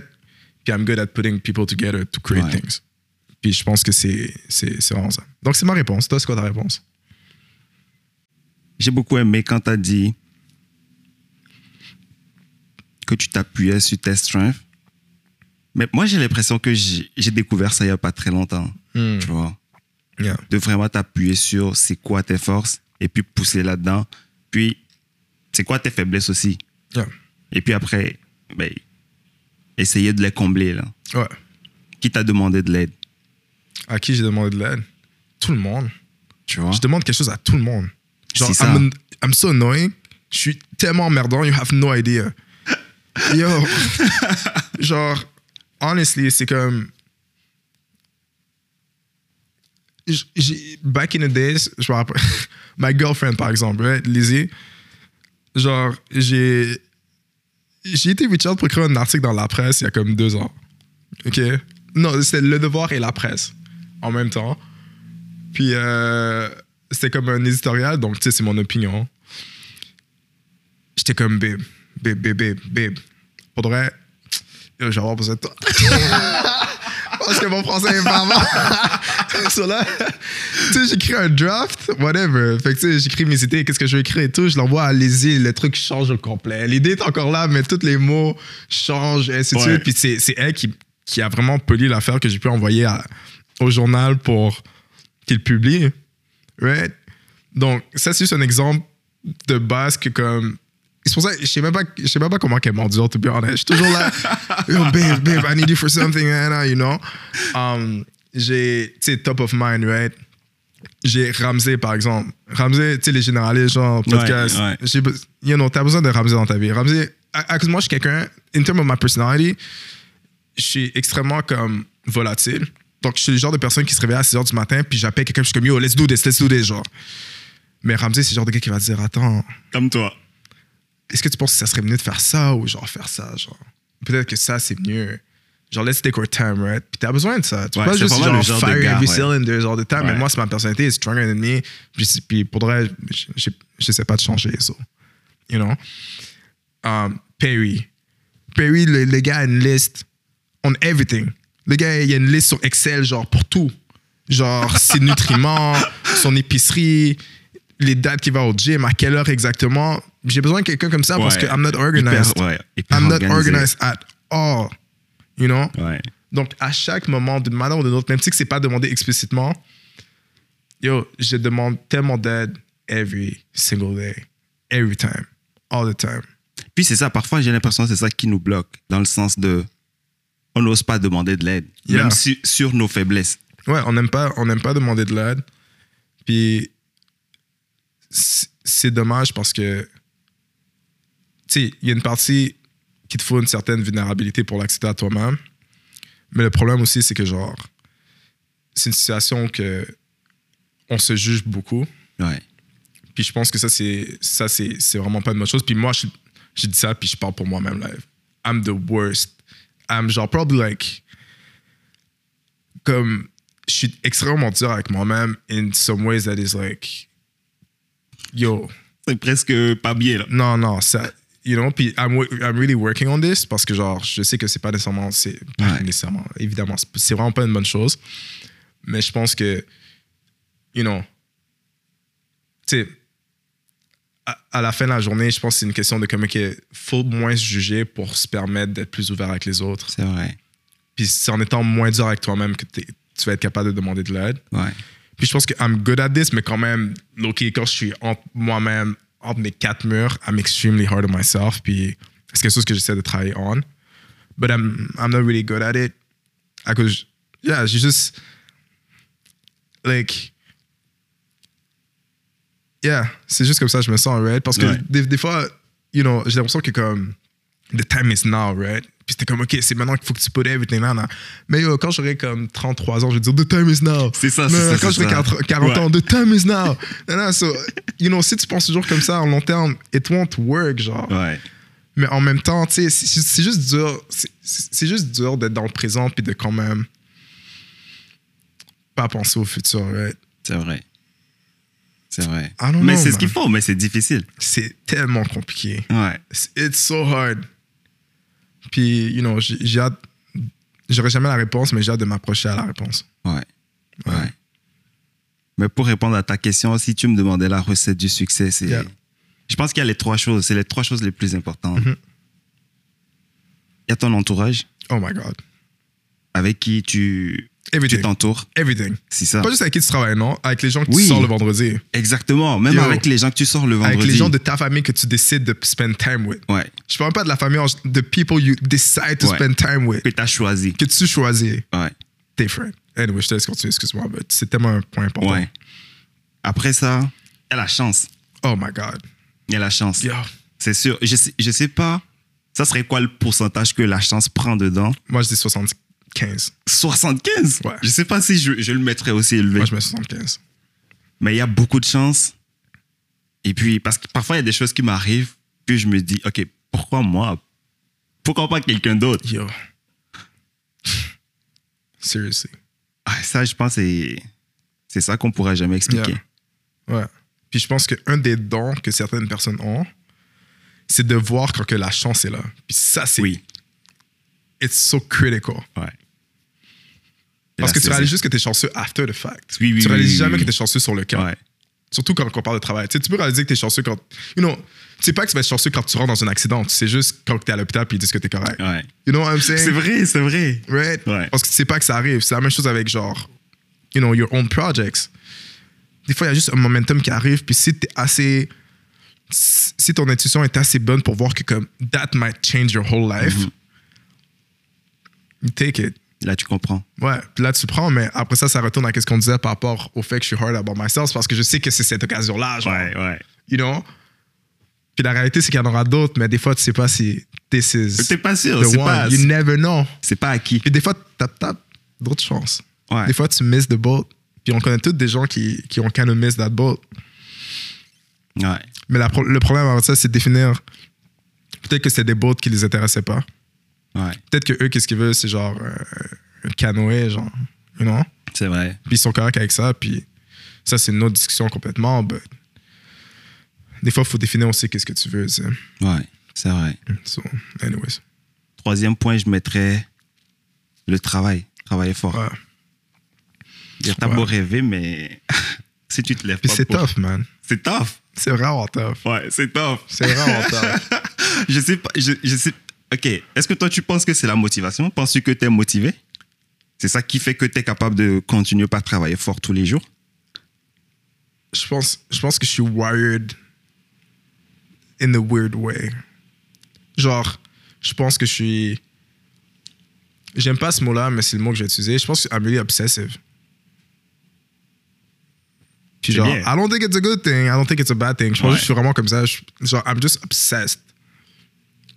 puis I'm good at putting people together to create Ouais. things. Puis je pense que c'est c'est- c'est vraiment ça. Donc, c'est ma réponse. Toi, c'est quoi ta réponse? J'ai beaucoup aimé quand tu as dit que tu t'appuyais sur tes strengths. Mais moi, j'ai l'impression que j'ai j'ai découvert ça il n'y a pas très longtemps. Hmm. Tu vois? Yeah. De vraiment t'appuyer sur c'est quoi tes forces et puis pousser là-dedans. Puis, c'est quoi tes faiblesses aussi? Yeah. Et puis après, ben, essayer de les combler. Là. Ouais. Qui t'a demandé de l'aide? À qui j'ai demandé de l'aide? Tout le monde. Tu vois? Je demande quelque chose à tout le monde. Genre, ça. I'm, I'm so annoying. Je suis tellement emmerdant, you have no idea. (laughs) Yo. genre, honestly, c'est comme. J- Back in the days, je me rappelle. (laughs) My girlfriend, par exemple, right, Lizzie. Genre, j'ai. J'ai été out pour écrire un article dans la presse il y a comme deux ans. OK? Non, c'était Le Devoir et la presse en même temps. Puis euh, c'était comme un éditorial, donc tu sais, c'est mon opinion. J'étais comme, babe, babe, babe, babe, babe. Pour de vrai, besoin de toi. (laughs) Parce que mon français est pas. (laughs) So là, tu sais, j'écris un draft, whatever. Fait que tu sais, j'écris mes idées, qu'est-ce que je vais écrire et tout. Je l'envoie à Lizzie, le truc change au complet. L'idée est encore là, mais tous les mots changent, et ainsi de Ouais. suite. Puis c'est elle qui, qui a vraiment poli l'affaire que j'ai pu envoyer à- au journal pour qu'il publie. Right? Donc, ça, c'est juste un exemple de base que comme. C'est pour ça je sais même pas, je sais même pas comment qu'elle m'endure, to be honest. Je suis toujours là, yo, (laughs) babe, babe, I need you for something, Anna, you know. Um, j'ai, tu sais, top of mind, right? J'ai Ramsey, par exemple. Ramsey, tu sais, les généralistes, genre, podcast. ouais. J'ai be- You know, t'as besoin de Ramsey dans ta vie. Ramsey, à, à cause moi, je suis quelqu'un, in terms of my personality, je suis extrêmement comme volatile. Donc, je suis le genre de personne qui se réveille à 6 h du matin, puis j'appelle quelqu'un, je suis comme, yo, let's do this, let's do this, genre. Mais Ramsey, c'est le genre de gars qui va dire, attends, Comme toi. est-ce que tu penses que ça serait mieux de faire ça ou genre faire ça, genre? Peut-être que ça, c'est mieux. Genre, let's take our time, right? Puis t'as besoin de ça. Tu Ouais, peux pas juste genre, genre de fire gars, every ouais. cylinder genre de temps. Mais Ouais. moi, c'est ma personnalité, it's stronger than me. Puis, puis pour vrai, je- je j'essaie pas de changer, so. You know? Um, Perry. Perry, le, le gars a une liste on everything. Le gars, il y a une liste sur Excel, genre, pour tout. Genre, (laughs) ses nutriments, son épicerie, les dates qu'il va au gym, à quelle heure exactement. J'ai besoin de quelqu'un comme ça parce que I'm not organized. Hyper, hyper I'm not organized at all. You know? Ouais. Donc, à chaque moment, d'une manière ou d'une autre, même si c'est pas demandé explicitement, yo, je demande tellement d'aide every single day, every time, all the time. Puis c'est ça, parfois j'ai l'impression que c'est ça qui nous bloque, dans le sens de on n'ose pas demander de l'aide, Yeah. même si- sur nos faiblesses. Ouais, on n'aime pas, on pas demander de l'aide. Puis c'est dommage parce que, tu sais, il y a une partie qui te faut une certaine vulnérabilité pour l'accepter à toi-même. Mais le problème aussi, c'est que genre, c'est une situation que on se juge beaucoup. Ouais. Puis je pense que ça, c'est ça c'est c'est vraiment pas une bonne chose. Puis moi, je, je dis ça, puis je parle pour moi-même. Là. I'm the worst. I'm genre, probably like. Comme. Je suis extrêmement dur avec moi-même in some ways that is like. Yo. C'est presque pas bien, là. Non, non, ça. You know, puis I'm, I'm really working on this parce que genre, je sais que c'est pas nécessairement. C'est pas Ouais. nécessairement. Évidemment, c'est- vraiment pas une bonne chose. Mais je pense que. You know. Tu sais à, à la fin de la journée, je pense que c'est une question de comment il faut moins se juger pour se permettre d'être plus ouvert avec les autres. C'est vrai. Puis c'est en étant moins dur avec toi-même que tu vas être capable de demander de l'aide. Ouais. Puis je pense que I'm good at this, mais quand même, Loki, quand je suis moi-même, entre mes quatre murs, I'm extremely hard on myself. Puis c'est quelque chose que j'essaie de travailler on? But I'm, I'm not really good at it. À cause, yeah, j'ai juste, like, yeah, c'est juste comme ça, je me sens, right? Parce que Ouais. des, des fois, you know, j'ai l'impression que comme, the time is now, right? Puis c'était comme, OK, c'est maintenant qu'il faut que tu put everything là, là. Mais yo, quand j'aurai comme 33 ans, je vais dire, the time is now. C'est ça, c'est ça, Quand j'aurai ça. 40, 40 Ouais. ans, the time is now. (laughs) So, you know, si tu penses toujours comme ça en long terme, it won't work, genre. Ouais. Mais en même temps, tu sais, c'est juste dur. c'est- juste dur d'être dans le présent puis de quand même pas penser au futur, right? C'est vrai. C'est vrai. Mais c'est ce qu'il faut, mais c'est difficile. C'est tellement compliqué. Ouais. It's so hard. Puis, you know, j'ai hâte. J'aurai jamais la réponse, mais j'ai hâte de m'approcher à la réponse. Ouais. Ouais. Mais pour répondre à ta question, si tu me demandais la recette du succès, c'est. Yeah. Je pense qu'il y a les trois choses. C'est les trois choses les plus importantes. Mhm. Il y a ton entourage, Oh my God. avec qui tu Everything. t'entoures. Everything. C'est ça. Pas juste avec qui tu travailles, non? Avec les gens que Oui. tu sors le vendredi. Exactement. Même Yo. avec les gens que tu sors le vendredi. Avec les gens de ta famille que tu décides de spend time with. Ouais. Je parle pas de la famille, de people you decide to Ouais. spend time with. Que tu as choisi. Que tu choisis. Ouais. Different. Anyway, je te laisse continuer, excuse-moi, mais c'est tellement un point important. Ouais. Après ça, il y a la chance. Oh my God. Il y a la chance. Yo. C'est sûr. Je sais, je sais pas. Ça serait quoi le pourcentage que la chance prend dedans? Moi, je dis 75. 75 Ouais. Je sais pas si je, je le mettrais aussi élevé. Moi, je mets 75. Mais il y a beaucoup de chance. Et puis, parce que parfois, il y a des choses qui m'arrivent, puis je me dis, OK, pourquoi moi? Pourquoi pas quelqu'un d'autre? Yo. Seriously. Ah, Ça, je pense, c'est c'est ça qu'on pourra jamais expliquer. Yeah. Ouais. Puis je pense qu'un des dons que certaines personnes ont, c'est de voir quand que la chance est là. Puis ça, c'est. Oui. It's so critical. Ouais. Parce Et que tu réalises juste que tu es chanceux after the fact. Oui, oui, tu réalises oui, jamais que tu es chanceux sur le cas. Ouais. Surtout quand on parle de travail. Tu, sais, tu peux réaliser que tu es chanceux quand. You know, tu sais pas que tu vas être chanceux quand tu rentres dans un accident. C'est juste quand tu es à l'hôpital puis ils disent que tu es correct. Ouais. You know what I'm saying? C'est vrai, c'est vrai. Right? Ouais. Parce que tu sais pas que ça arrive. C'est la même chose avec genre, you know, your own projects. Des fois, il y a juste un momentum qui arrive, puis si t'es assez. Si ton intuition est assez bonne pour voir que comme that might change your whole life, you take it. Là, tu comprends. Ouais, là tu prends, mais après ça, ça retourne à ce qu'on disait par rapport au fait que je suis hard about myself, parce que je sais que c'est cette occasion-là, genre, ouais. you know? Puis la réalité, c'est qu'il y en aura d'autres, mais des fois, tu sais pas si this is T'es pas sûr, the c'est one. pas, You never know. c'est pas acquis. Puis des fois, t'as t'as d'autres chances. Ouais. Des fois, tu misses the boat. Puis on connaît tous des gens qui, qui ont kind of missed that boat. Ouais. Mais la le problème avec ça, c'est de définir. Peut-être que c'est des boats qui les intéressaient pas. Ouais. Peut-être que eux, qu'est-ce qu'ils veulent, c'est genre euh, un canoë, genre. You know? C'est vrai. Puis ils sont corrects avec ça. Puis ça, c'est une autre discussion complètement. But des fois, il faut définir aussi qu'est-ce que tu veux. tu sais. Ouais. C'est vrai. So, anyways. Troisième point, je mettrais le travail. Travailler fort. Ouais. Dire, T'as Ouais. beau rêver, mais (laughs) si tu te lèves Puis pas c'est pour- tough, man. C'est tough. C'est vraiment tough. Ouais, c'est tough. C'est vraiment tough. (laughs) je sais pas, je, je sais, Ok, est-ce que toi, tu penses que c'est la motivation? Penses-tu que tu es motivé? C'est ça qui fait que tu es capable de continuer par travailler fort tous les jours? Je pense, je pense que je suis wired in a weird way. Genre, je pense que je suis. J'aime pas ce mot-là, mais c'est le mot que je vais utiliser. Je pense que je suis really obsessive. Puis genre, bien. I don't think it's a good thing. I don't think it's a bad thing. Je pense Ouais. que je suis vraiment comme ça. Je- genre, I'm just obsessed.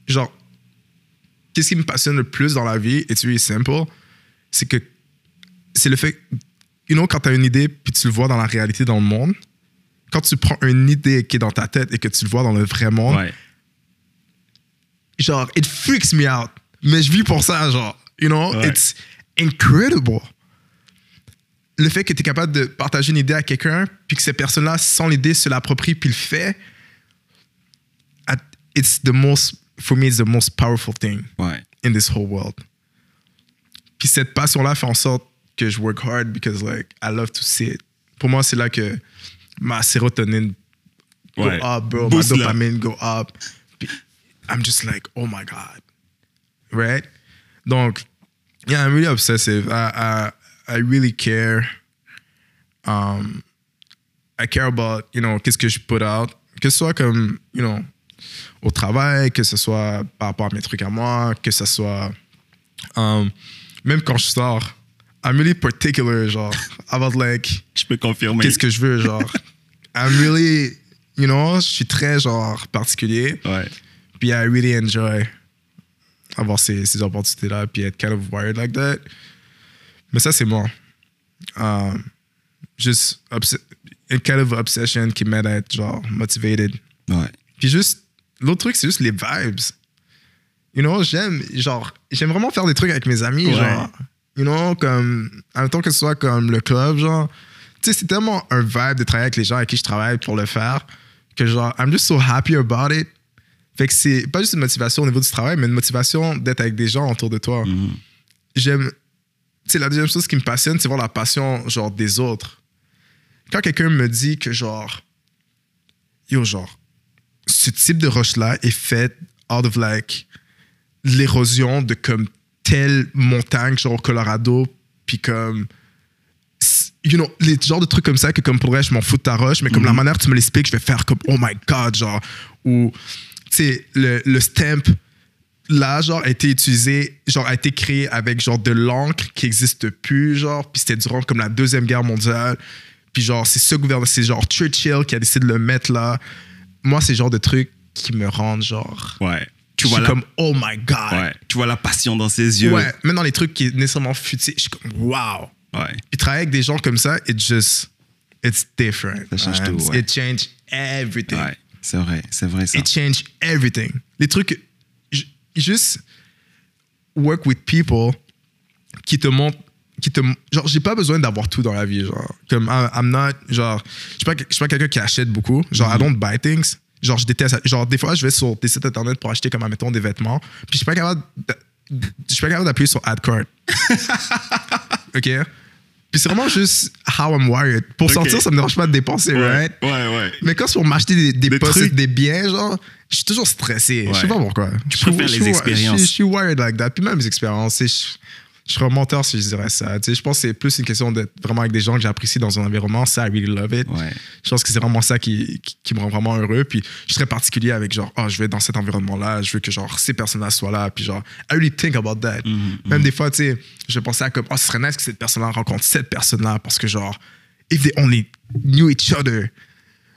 Genre, qu'est-ce qui me passionne le plus dans la vie, it's really simple, c'est que c'est le fait, you know, quand tu as une idée puis tu le vois dans la réalité dans le monde, quand tu prends une idée qui est dans ta tête et que tu le vois dans le vrai monde, Ouais. genre, it freaks me out. Mais je vis pour ça, genre, you know, Ouais. it's incredible. Le fait que tu es capable de partager une idée à quelqu'un, puis que cette personne-là, sans l'idée, se l'approprie, puis le fait, it's the most, for me, it's the most powerful thing Ouais. in this whole world. Puis cette passion-là fait en sorte que je work hard because, like, I love to see it. Pour moi, c'est là que ma sérotonine go Ouais. up, bro. Boost ma dopamine go up. Puis I'm just like, oh my God. Right? Donc, yeah, I'm really obsessive. I, I, I really care. Um, I care about, you know, qu'est-ce que je put out. Que ce soit comme, you know, au travail, que ce soit par rapport à mes trucs à moi, que ce soit um, même quand je sors. I'm really particular, genre, about like, Je peux confirmer. qu'est-ce que je veux, genre? I'm really, you know, je suis très, genre, particulier. Ouais. Puis I really enjoy avoir ces, ces opportunités-là, puis être kind of wired like that. Mais ça, c'est moi. Um, juste une kind of obsession qui m'aide à être, genre, motivated. Ouais. Puis juste, l'autre truc, c'est juste les vibes. You know, j'aime, genre, j'aime vraiment faire des trucs avec mes amis, Ouais. genre. You know, comme, en même temps que ce soit comme le club, genre. Tu sais, c'est tellement un vibe de travailler avec les gens avec qui je travaille pour le faire que, genre, I'm just so happy about it. Fait que c'est pas juste une motivation au niveau du travail, mais une motivation d'être avec des gens autour de toi. Mhm. J'aime. Tu sais, la deuxième chose qui me passionne, c'est voir la passion, genre, des autres. Quand quelqu'un me dit que, genre, yo, genre, ce type de roche-là est fait out of, like, l'érosion de, comme, telle montagne, genre, au Colorado, puis comme, you know, les genres de trucs comme ça que, comme, pour vrai, je m'en fous de ta roche, mais comme la manière que tu me l'expliques, je vais faire comme, oh my God, genre, ou, tu sais, le, le stamp, là, genre, a été utilisé, genre, a été créé avec, genre, de l'encre qui n'existe plus, genre, puis c'était durant, comme, la Deuxième Guerre mondiale, puis, genre, c'est ce gouvernement, c'est, genre, Churchill qui a décidé de le mettre là. Moi, c'est le genre de trucs qui me rendent, genre, Ouais. Tu je vois, suis la... comme, oh my God. ouais. tu vois la passion dans ses yeux. Ouais, même dans les trucs qui est nécessairement futé, je suis comme, wow. Ouais. Puis travailler avec des gens comme ça, it just, it's different. Ça change tout, ouais. It change everything. Ouais. C'est vrai, c'est vrai ça. It change everything. Les trucs, juste work with people qui te montrent, qui te, genre, j'ai pas besoin d'avoir tout dans la vie, genre, comme, I'm not, genre, je suis pas, je suis pas quelqu'un qui achète beaucoup, genre, I don't buy things, genre, je déteste, genre, des fois, je vais sur des sites internet pour acheter, comme, admettons, des vêtements, puis je suis pas capable, je suis pas capable d'appuyer sur add card. (laughs) OK? Puis c'est vraiment juste how I'm wired. Pour sortir, ça me dérange pas de dépenser, Ouais. right? Ouais, ouais. Mais quand c'est pour m'acheter des, des, Des posts, trucs. des biens, genre, je suis toujours stressé. Je sais Ouais. pas pourquoi. Tu Je préfères les expériences. Je, suis- wired like that. Puis même les expériences, je, je serais un menteur si je dirais ça. Tu sais, je pense que c'est plus une question d'être vraiment avec des gens que j'apprécie dans un environnement. Ça, I really love it. Ouais. Je pense que c'est vraiment ça qui, qui, qui me rend vraiment heureux. Puis je serais particulier avec genre, oh, je vais dans cet environnement-là, je veux que genre ces personnes-là soient là. Puis genre, I really think about that. Mhm, Même des fois, tu sais, je pensais à comme, oh, ce serait nice que cette personne-là rencontre cette personne-là parce que genre, if they only knew each other.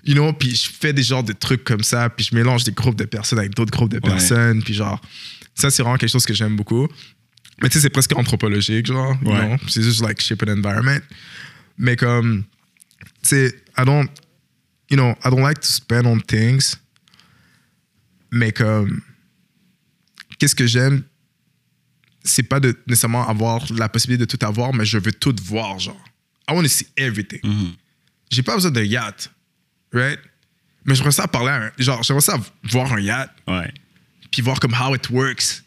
You know, puis je fais des genres de trucs comme ça, puis je mélange des groupes de personnes avec d'autres groupes de Ouais. personnes, puis genre, ça c'est vraiment quelque chose que j'aime beaucoup. Mais tu sais, c'est presque anthropologique, genre, you Ouais. know? c'est juste like shape an environment. Mais comme, tu sais, I don't, you know, I don't like to spend on things, mais comme, qu'est-ce que j'aime, c'est pas de nécessairement avoir la possibilité de tout avoir, mais je veux tout voir, genre. I want to see everything. Mhm. J'ai pas besoin de yacht, right? Mais j'aimerais ça parler, à un- genre, j'aimerais ça voir un yacht, Ouais. puis voir comme how it works.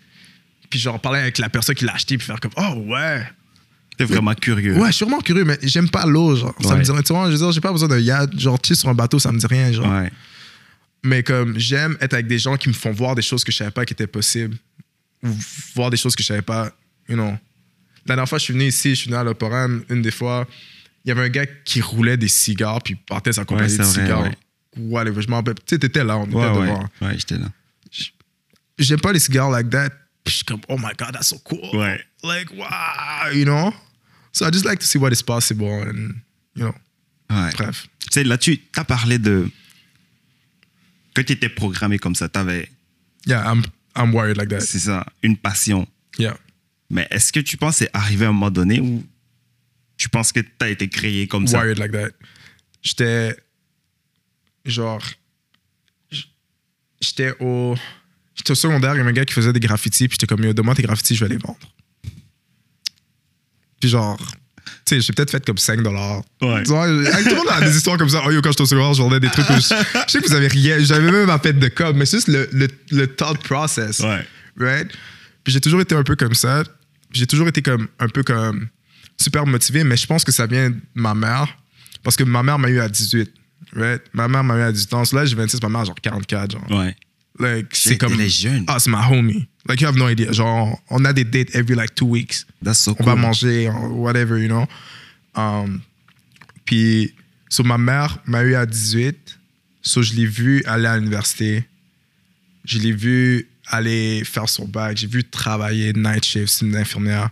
Puis genre parler avec la personne qui l'a acheté, puis faire comme, oh ouais. T'es vraiment curieux. Ouais, je suis vraiment curieux, mais j'aime pas l'eau, genre. Ça Ouais. me dirait, tu vois, je veux dire, j'ai pas besoin d'un yacht, genre, tu sur un bateau, ça me dit rien, genre. Ouais. Mais comme, j'aime être avec des gens qui me font voir des choses que je savais pas qui étaient possibles. ou voir des choses que je savais pas, you know. La dernière fois, je suis venu ici, je suis venu à l'Oporam, une des fois, il y avait un gars qui roulait des cigares, puis partait sa compagnie c'est de vrai, cigares. ouais. Je m'en rappelle. Tu sais, t'étais là, on était Ouais, ouais, devant. ouais, j'étais là. J'aime pas les cigares like that. Puis je suis comme, oh my God, that's so cool. Ouais. Like, wow, you know? So I just like to see what is possible and, you know, Ouais. bref. Tu sais, là, tu as parlé de. Que tu étais programmé comme ça, tu avais, Yeah, I'm, I'm wired like that. c'est ça, une passion. Yeah. Mais est-ce que tu penses que c'est arrivé à un moment donné où tu penses que tu as été créé comme ça? wired like that. J'étais genre j'étais au j'étais au secondaire, il y avait un gars qui faisait des graffitis, puis j'étais comme yo, donne-moi tes graffitis, je vais les vendre. Puis genre tu sais, j'ai peut-être fait comme 5 dollars. Ouais. Tout le monde a des histoires comme ça. Oh yo, quand j'étais au secondaire, je vendais des trucs. où je, je sais que vous avez rien. J'avais même ma pète de com, mais c'est juste le, le, le thought process. Ouais. Right? Puis j'ai toujours été un peu comme ça. J'ai toujours été comme un peu comme super motivé, mais je pense que ça vient de ma mère. Parce que ma mère m'a eu à 18. Right? Ma mère m'a eu à 18 ans. Là, j'ai 26, ma mère a genre 44. Genre. Ouais. Like, c'est comme. elle est jeune. Ah, c'est ma homie. Like, you have no idea. Genre, on a des dates every like two weeks. That's so On cool. va manger, whatever, you know. Um, puis, so, ma mère m'a eu à 18. So, je l'ai vu aller à l'université. Je l'ai vu aller faire son bac. J'ai vu travailler night shift, c'est une infirmière.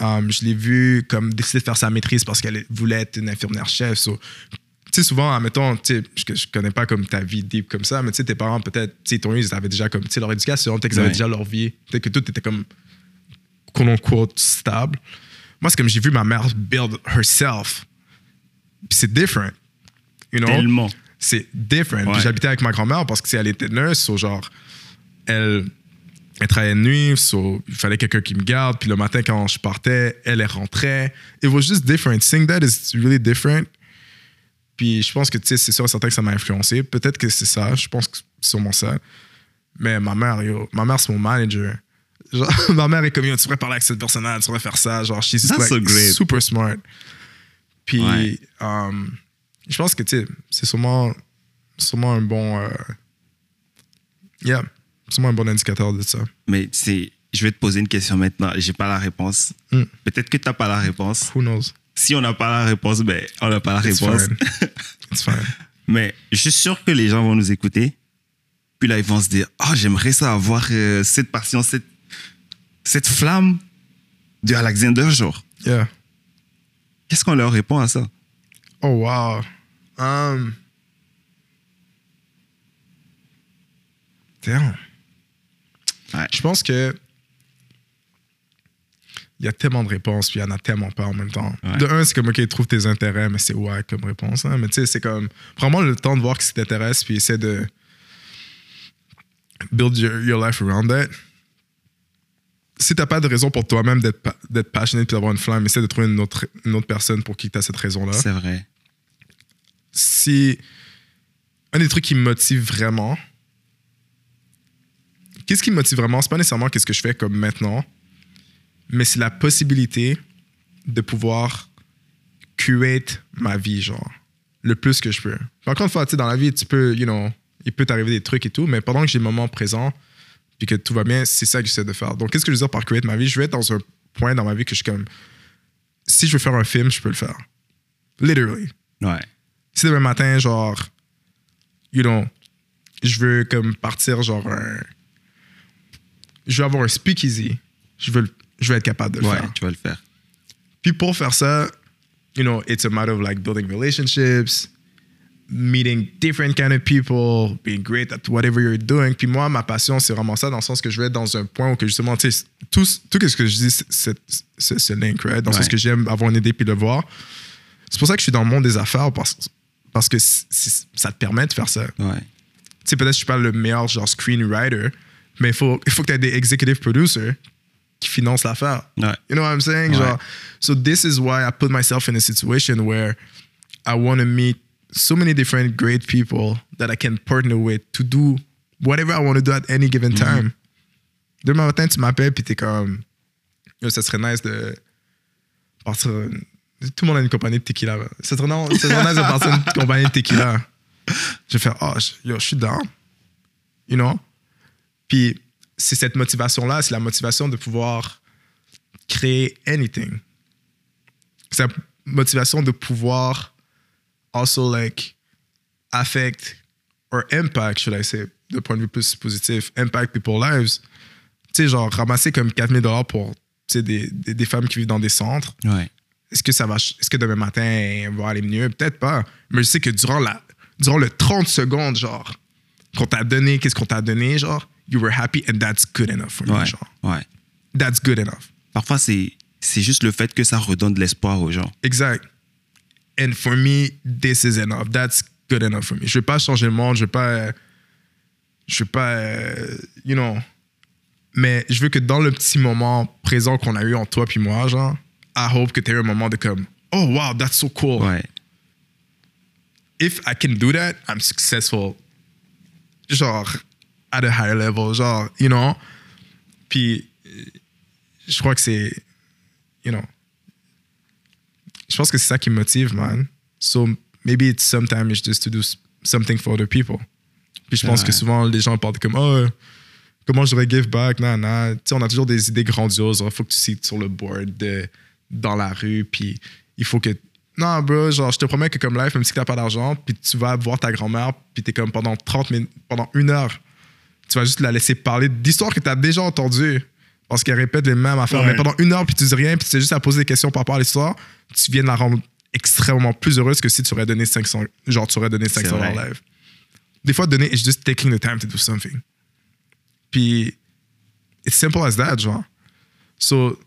Um, je l'ai vu comme décider de faire sa maîtrise parce qu'elle voulait être une infirmière chef. So, tu sais, souvent, admettons, tu sais, je, je connais pas comme ta vie deep comme ça, mais tu sais, tes parents, peut-être, tu sais, ton ils avaient déjà comme, tu sais, leur éducation, peut-être qu'ils avaient Ouais. déjà leur vie, peut-être que tout était comme, quote unquote, stable. Moi, c'est comme j'ai vu ma mère build herself. Puis c'est different. You know? Tellement. C'est different. Puis j'habitais avec ma grand-mère parce que, tu elle était nurse, so, genre, elle, elle travaillait de nuit, so, il fallait quelqu'un qui me garde. Puis le matin, quand je partais, elle, elle rentrait. It was just different. Seeing that is really different. Puis je pense que, tu sais, c'est sûr et certain que ça m'a influencé. Peut-être que c'est ça. Je pense que c'est sûrement ça. Mais ma mère, yo, ma mère, c'est mon manager. Genre, (laughs) ma mère est comme, yo, tu pourrais parler avec cette personne-là, tu pourrais faire ça. Genre, she's That's like, so great. super smart. Puis, Ouais. um, je pense que, tu sais, c'est sûrement, sûrement un bon... euh, yeah, sûrement un bon indicateur de ça. Mais c'est. Je vais te poser une question maintenant. J'ai pas la réponse. Mm. Peut-être que tu n'as pas la réponse. Who knows? Si on n'a pas la réponse, ben, on n'a pas la It's réponse. fine. It's (laughs) fine. Mais je suis sûr que les gens vont nous écouter. Puis là, ils vont se dire Ah, j'aimerais ça avoir euh, cette passion, cette, cette flamme de Alexander Jour. Yeah. Qu'est-ce qu'on leur répond à ça? Oh, wow. Um, damn. Ouais. Je pense que il y a tellement de réponses, puis il y en a tellement pas en même temps. Ouais. De un, c'est comme, OK, trouve tes intérêts, mais c'est ouais comme réponse. hein. Mais tu sais, c'est comme, vraiment le temps de voir ce qui t'intéresse, puis essaie de build your, your life around that. Si t'as pas de raison pour toi-même d'être pa- d'être passionné puis d'avoir une flamme, essaie de trouver une autre, une autre personne pour qui tu as cette raison-là C'est vrai. si un des trucs qui me motive vraiment, qu'est-ce qui me motive vraiment, c'est pas nécessairement qu'est-ce que je fais comme maintenant, mais c'est la possibilité de pouvoir curate ma vie, genre, le plus que je peux. Encore une fois, tu sais, dans la vie, tu peux, you know, il peut t'arriver des trucs et tout, mais pendant que j'ai le moment présent, puis que tout va bien, c'est ça que j'essaie de faire. Donc, qu'est-ce que je veux dire par curate ma vie? Je vais être dans un point dans ma vie que je suis comme, si je veux faire un film, je peux le faire. Literally Ouais. si demain matin, genre, you know, je veux comme partir, genre, un. Je veux avoir un speakeasy, je veux, le- je veux être capable de le Ouais, faire. tu vas le faire. Puis pour faire ça, you know, it's a matter of like building relationships, meeting different kind of people, being great at whatever you're doing. Puis moi, ma passion, c'est vraiment ça, dans le sens que je vais être dans un point où que justement, tu sais, tout, tout ce que je dis, c'est- c'est link, right? Dans Ouais. sens que j'aime avoir une idée puis le voir. C'est pour ça que je suis dans le monde des affaires, parce, parce que c- c- ça te permet de faire ça. Tu Ouais. sais, peut-être que je suis pas le meilleur genre screenwriter, mais il faut, il faut que tu aies des executive producers qui financent l'affaire. Ouais. You know what I'm saying? Genre, so this is why I put myself in a situation where I want to meet so many different great people that I can partner with to do whatever I want to do at any given mhm. time. Demain matin, tu m'appelles puis t'es comme, yo, ça serait nice de partir. Tout le monde a une compagnie de tequila. Ça serait, non, ça serait nice de partir une compagnie de tequila. Je vais faire, oh, yo, je suis down. You know? Puis c'est cette motivation-là, c'est la motivation de pouvoir créer anything. C'est la motivation de pouvoir also like affect or impact, should I say, de point de vue plus positif, impact people's lives. Tu sais, genre ramasser comme 4000 dollars pour tu sais, des, des, des femmes qui vivent dans des centres. Ouais. Est-ce que ça va, est-ce que demain matin va aller mieux? Peut-être pas. Mais je sais que durant, la, durant le 30 secondes, genre, qu'on t'a donné, qu'est-ce qu'on t'a donné, genre, you were happy and that's good enough for me, Ouais. genre. Ouais. That's good enough. Parfois, c'est c'est juste le fait que ça redonne de l'espoir aux gens. Exact. And for me, this is enough. That's good enough for me. Je vais pas changer le monde, je vais pas. Je vais pas. euh, You know. Mais je veux que dans le petit moment présent qu'on a eu en toi puis moi, genre, I hope que tu aies un moment de comme, oh wow, that's so cool. Ouais. if I can do that, I'm successful. Genre, at a higher level, genre, you know? Puis, je crois que c'est, you know. Je pense que c'est ça qui me motive, man. So, maybe it's sometimes it's just to do something for other people. Puis, je pense Ouais. que souvent, les gens parlent comme, oh, comment je devrais give back, nan, nan. Tu sais, on a toujours des idées grandioses. Il faut que tu cites sur le board de, dans la rue, puis il faut que. Non, bro, genre, je te promets que comme life, même si t'as pas d'argent, puis tu vas voir ta grand-mère, puis t'es comme pendant 30 minutes, pendant une heure, tu vas juste la laisser parler d'histoires que t'as déjà entendues, parce qu'elle répète les mêmes affaires. Ouais. Mais pendant une heure, puis tu dis rien, puis tu sais juste à poser des questions par rapport à l'histoire, tu viens de la rendre extrêmement plus heureuse que si tu aurais donné 500, genre, tu aurais donné 500 vrai. dollars live. Des fois, donner, it's just taking the time to do something. Puis, it's simple as that, genre. So,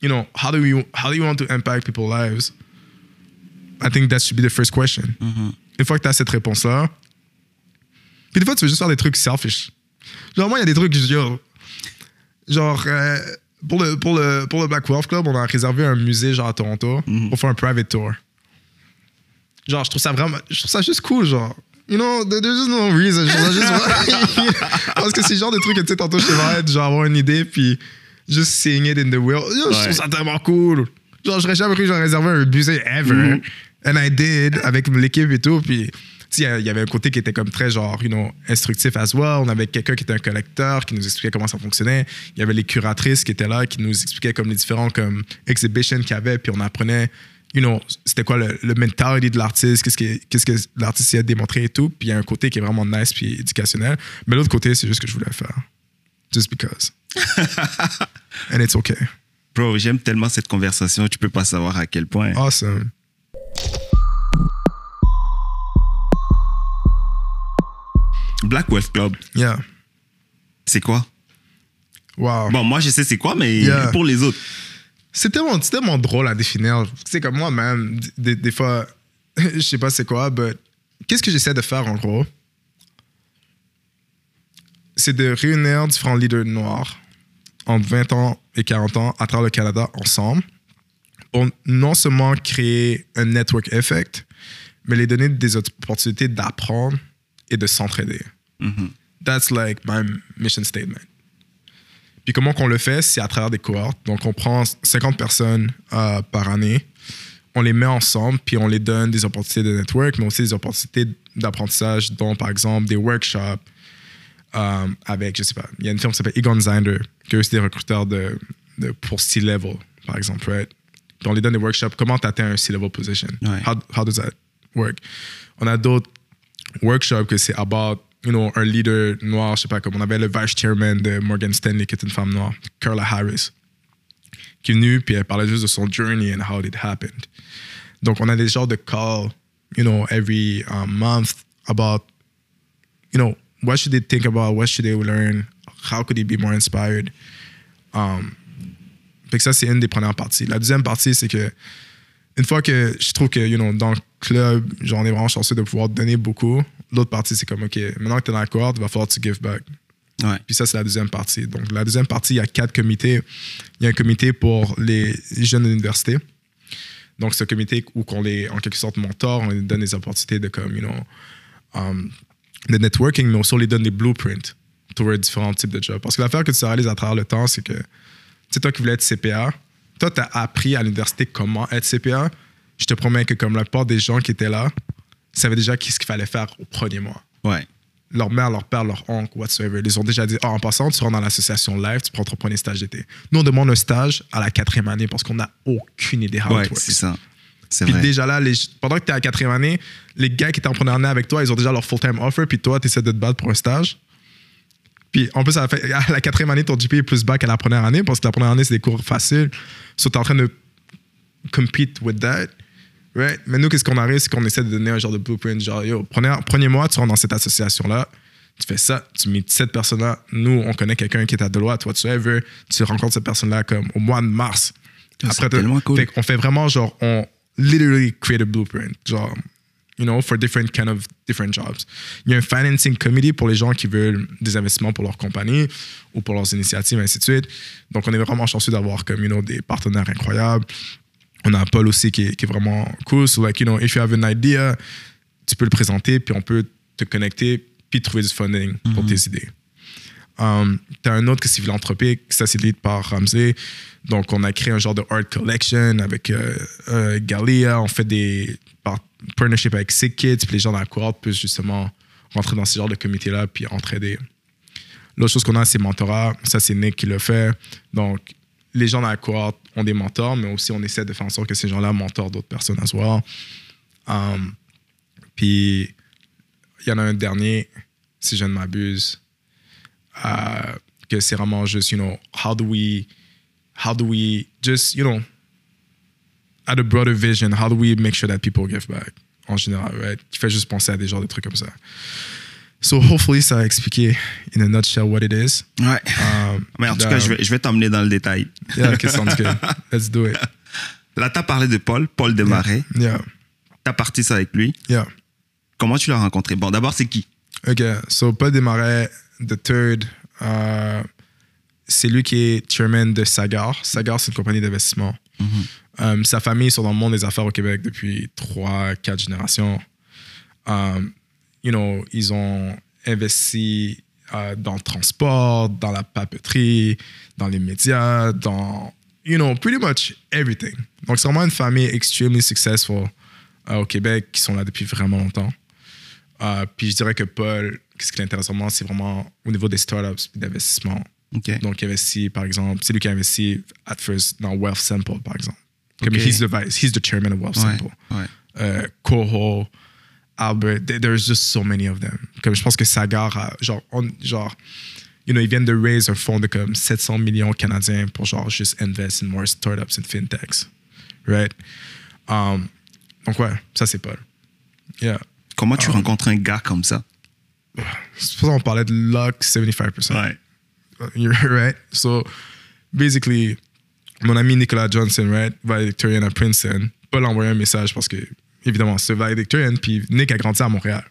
you know, how do you how do you want to impact people's lives? I think that should be the first question. Une fois que tu as cette réponse-là, puis des fois, tu veux juste faire des trucs selfish. Genre, moi, il y a des trucs que je dis, oh, genre, euh, pour, le, pour, le, pour le Black Wolf Club, on a réservé un musée, genre, à Toronto, pour faire un private tour. Genre, je trouve ça vraiment, je trouve ça juste cool, genre. You know, there- there's just no reason. Je trouve ça juste- (laughs) (laughs) Parce que c'est genre de truc que, tu sais, tantôt, je te parlais genre avoir une idée, puis juste seeing it in the world. Yo, Je trouve ça tellement cool. Genre, j'aurais jamais cru que j'aurais réservé un musée ever. And I did, avec l'équipe et tout, puis... sais, Il y avait un côté qui était comme très genre, you know, instructif as well. On avait quelqu'un qui était un collecteur qui nous expliquait comment ça fonctionnait. Il y avait les curatrices qui étaient là, qui nous expliquaient comme les différents comme exhibitions qu'il y avait. Puis on apprenait, you know, c'était quoi le, le mentality de l'artiste, qu'est-ce que, qu'est-ce que l'artiste y a démontré et tout. Puis il y a un côté qui est vraiment nice puis éducationnel. Mais l'autre côté, c'est juste ce que je voulais faire. Just because. (laughs) And it's okay. Bro, j'aime tellement cette conversation, tu peux pas savoir à quel point. Awesome. Black Wealth Club, Yeah. c'est quoi? Wow. Bon, moi, je sais c'est quoi, mais Yeah. pour les autres. C'est tellement, drôle à définir. C'est comme moi-même, des, des fois, (laughs) je sais pas c'est quoi, mais qu'est-ce que j'essaie de faire en gros? C'est de réunir différents leaders noirs entre 20 ans et 40 ans à travers le Canada ensemble pour non seulement créer un network effect, mais les donner des opportunités d'apprendre et de s'entraider. That's like my mission statement. Puis comment qu'on le fait, c'est à travers des cohortes. Donc, on prend 50 personnes euh, par année, on les met ensemble, puis on les donne des opportunités de network, mais aussi des opportunités d'apprentissage, dont par exemple des workshops euh, avec, je sais pas, il y a une firme qui s'appelle Egon Zinder, qui est aussi des recruteurs de, de- pour C-level, par exemple, right? Puis on les donne des workshops, comment tu atteins un C-level position? Ouais. How, how does that work? On a d'autres workshops que c'est about, you know, un leader noir, je sais pas, comme on avait le vice chairman de Morgan Stanley, qui est une femme noire, Carla Harris, qui est venue, puis elle parlait juste de son journey and how it happened. Donc, on a des genres de call, you know, every um, month about, you know, what should they think about, what should they learn, how could they be more inspired? Um, fait que ça, c'est une des premières parties. La deuxième partie, c'est que une fois que je trouve que, you know, dans club, j'en ai vraiment chanceux de pouvoir donner beaucoup, l'autre partie, c'est comme, OK, maintenant que tu es dans la cohorte, il va falloir que tu give back. Ouais. Puis ça, c'est la deuxième partie. Donc, la deuxième partie, il y a quatre comités. Il y a un comité pour les jeunes de l'université. Donc, c'est un comité où qu'on les, en quelque sorte, mentor, on les donne des opportunités de, comme, you know, um, de networking, mais aussi on les donne des blueprints pour différents types de jobs. Parce que l'affaire que tu réalises à travers le temps, c'est que, tu sais, toi qui voulais être CPA, toi, tu as appris à l'université comment être CPA. Je te promets que, comme la plupart des gens qui étaient là, savaient déjà qu'est-ce qu'il fallait faire au premier mois. Ouais. leur mère, leur père, leur oncle, whatsoever, ils ont déjà dit oh, en passant, tu rentres dans l'association live, tu prends ton premier stage d'été. Nous, on demande un stage à la quatrième année parce qu'on n'a aucune idée how Ouais, it works. c'est ça. C'est Puis vrai. déjà là, les- pendant que tu es à la quatrième année, les gars qui étaient en première année avec toi, ils ont déjà leur full-time offer, puis toi, tu essaies de te battre pour un stage. Puis en plus, à la, fin- (laughs) à la quatrième année, ton GPA est plus bas qu'à la première année, parce que la première année, c'est des cours faciles. So, tu es en train de compete with that. Right? Mais nous, qu'est-ce qu'on arrive, c'est qu'on essaie de donner un genre de blueprint. Genre, yo, premier, premier mois, tu rentres dans cette association-là, tu fais ça, tu mets cette personne-là. Nous, on connaît quelqu'un qui est à Deloitte, whatsoever. Tu rencontres cette personne-là comme au mois de mars. C'est t'as- tellement cool. fait qu'on fait vraiment genre, on literally create a blueprint. Genre, you know, for different kind of different jobs. Il y a un financing committee pour les gens qui veulent des investissements pour leur compagnie ou pour leurs initiatives, ainsi de suite. Donc, on est vraiment chanceux d'avoir comme, you know, des partenaires incroyables. On a Paul aussi qui est, qui est vraiment cool. So, like, you know, if you have an idea, tu peux le présenter, puis on peut te connecter, puis trouver du funding pour tes idées. Um, T'as un autre que c'est philanthropique, ça c'est lead par Ramsey. Donc, on a créé un genre de art collection avec euh, euh, Galia. On fait des par- partnerships avec Sick Kids, puis les gens dans la cohorte peuvent justement rentrer dans ce genre de comité-là, puis entraider. L'autre chose qu'on a, c'est mentorat. Ça, c'est Nick qui le fait. Donc, les gens dans la cohorte ont des mentors, mais aussi on essaie de faire en sorte que ces gens-là mentorent d'autres personnes à well. Um, puis, il y en a un dernier, si je ne m'abuse, euh, que c'est vraiment juste, you know, how do we, how do we just, you know, at a broader vision, how do we make sure that people give back en général, right? Qui fait juste penser à des genres de trucs comme ça. So, hopefully, ça a expliqué in a nutshell what it is. Ouais. Um, Mais en tout um, cas, je vais, je vais t'emmener dans le détail. Yeah, okay, sounds good. Let's do it. (laughs) Là, tu as parlé de Paul, Paul Desmarais. Yeah, Tu as parti ça avec lui. yeah. Comment tu l'as rencontré? Bon, d'abord, c'est qui? OK. So, Paul Desmarais, the third, euh, c'est lui qui est chairman de Sagar. Sagar, c'est une compagnie d'investissement. Euh, sa famille sont dans le monde des affaires au Québec depuis trois, quatre générations. Um, you know, ils ont investi euh, dans le transport, dans la papeterie, dans les médias, dans, you know, pretty much everything. Donc, c'est vraiment une famille extremely successful euh, au Québec qui sont là depuis vraiment longtemps. Euh, puis je dirais que Paul, ce qui l'intéresse vraiment, c'est vraiment au niveau des startups et d'investissement. Donc, il investit, par exemple, c'est lui qui a investi at first dans Wealth Simple, par exemple. Comme Ok. he's, the vice, he's the chairman of Wealth Ouais, Simple. ouais. Euh, Coho, Albert, there- there's just so many of them. Comme je pense que Sagar, a, genre, on- genre, you know, ils viennent de raise un fonds de comme 700 millions canadiens pour genre juste invest in more startups and fintechs. Right? Um, donc, ouais, ça c'est Paul. Yeah. Comment tu Ah. rencontres un gars comme ça? C'est pour ça qu'on parlait de luck 75%. You're (laughs) right. So, basically, mon ami Nicolas Johnson, right, valedictorian à Princeton, Paul a envoyé un message parce que, évidemment, c'est valedictorian, puis Nick a grandi à Montréal.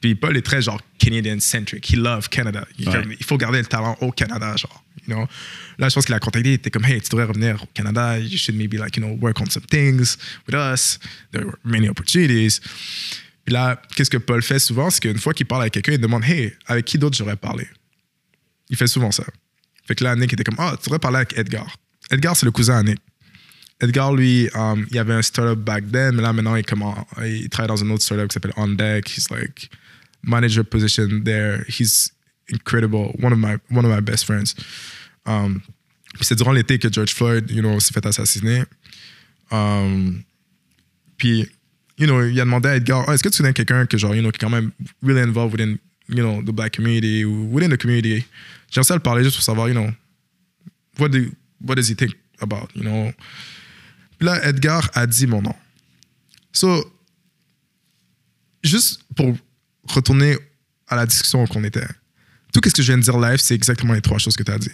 Puis Paul est très, genre, Canadian-centric. He love Canada. Il, Ouais. comme, il faut garder le talent au Canada, genre, you know. Là, je pense qu'il a contacté, il était comme, hey, tu devrais revenir au Canada, you should maybe, like, you know, work on some things with us. There were many opportunities. Puis là, qu'est-ce que Paul fait souvent, c'est qu'une fois qu'il parle avec quelqu'un, il demande, hey, avec qui d'autre j'aurais parlé? Il fait souvent ça. Fait que là, Nick était comme, ah, tu devrais parler avec Edgar. Edgar, c'est le cousin à Nick. Edgar, lui, um, il avait un startup back then, mais là, maintenant, il, comment, il travaille dans un autre startup qui s'appelle On Deck. He's like, manager position there. He's incredible. One of my, one of my best friends. Um, c'est durant l'été que George Floyd, you know, s'est fait assassiner. Um, puis, you know, il a demandé à Edgar, Ah, est-ce que tu connais quelqu'un que, genre, you know, qui est quand même really involved within, you know, the black community ou within the community? J'ai essayé de le parler juste pour savoir, you know, what, do, what does he think about, you know? Puis là, Edgar a dit mon nom. So, juste pour retourner à la discussion qu'on était, tout ce que je viens de dire live, c'est exactement les trois choses que tu as dit.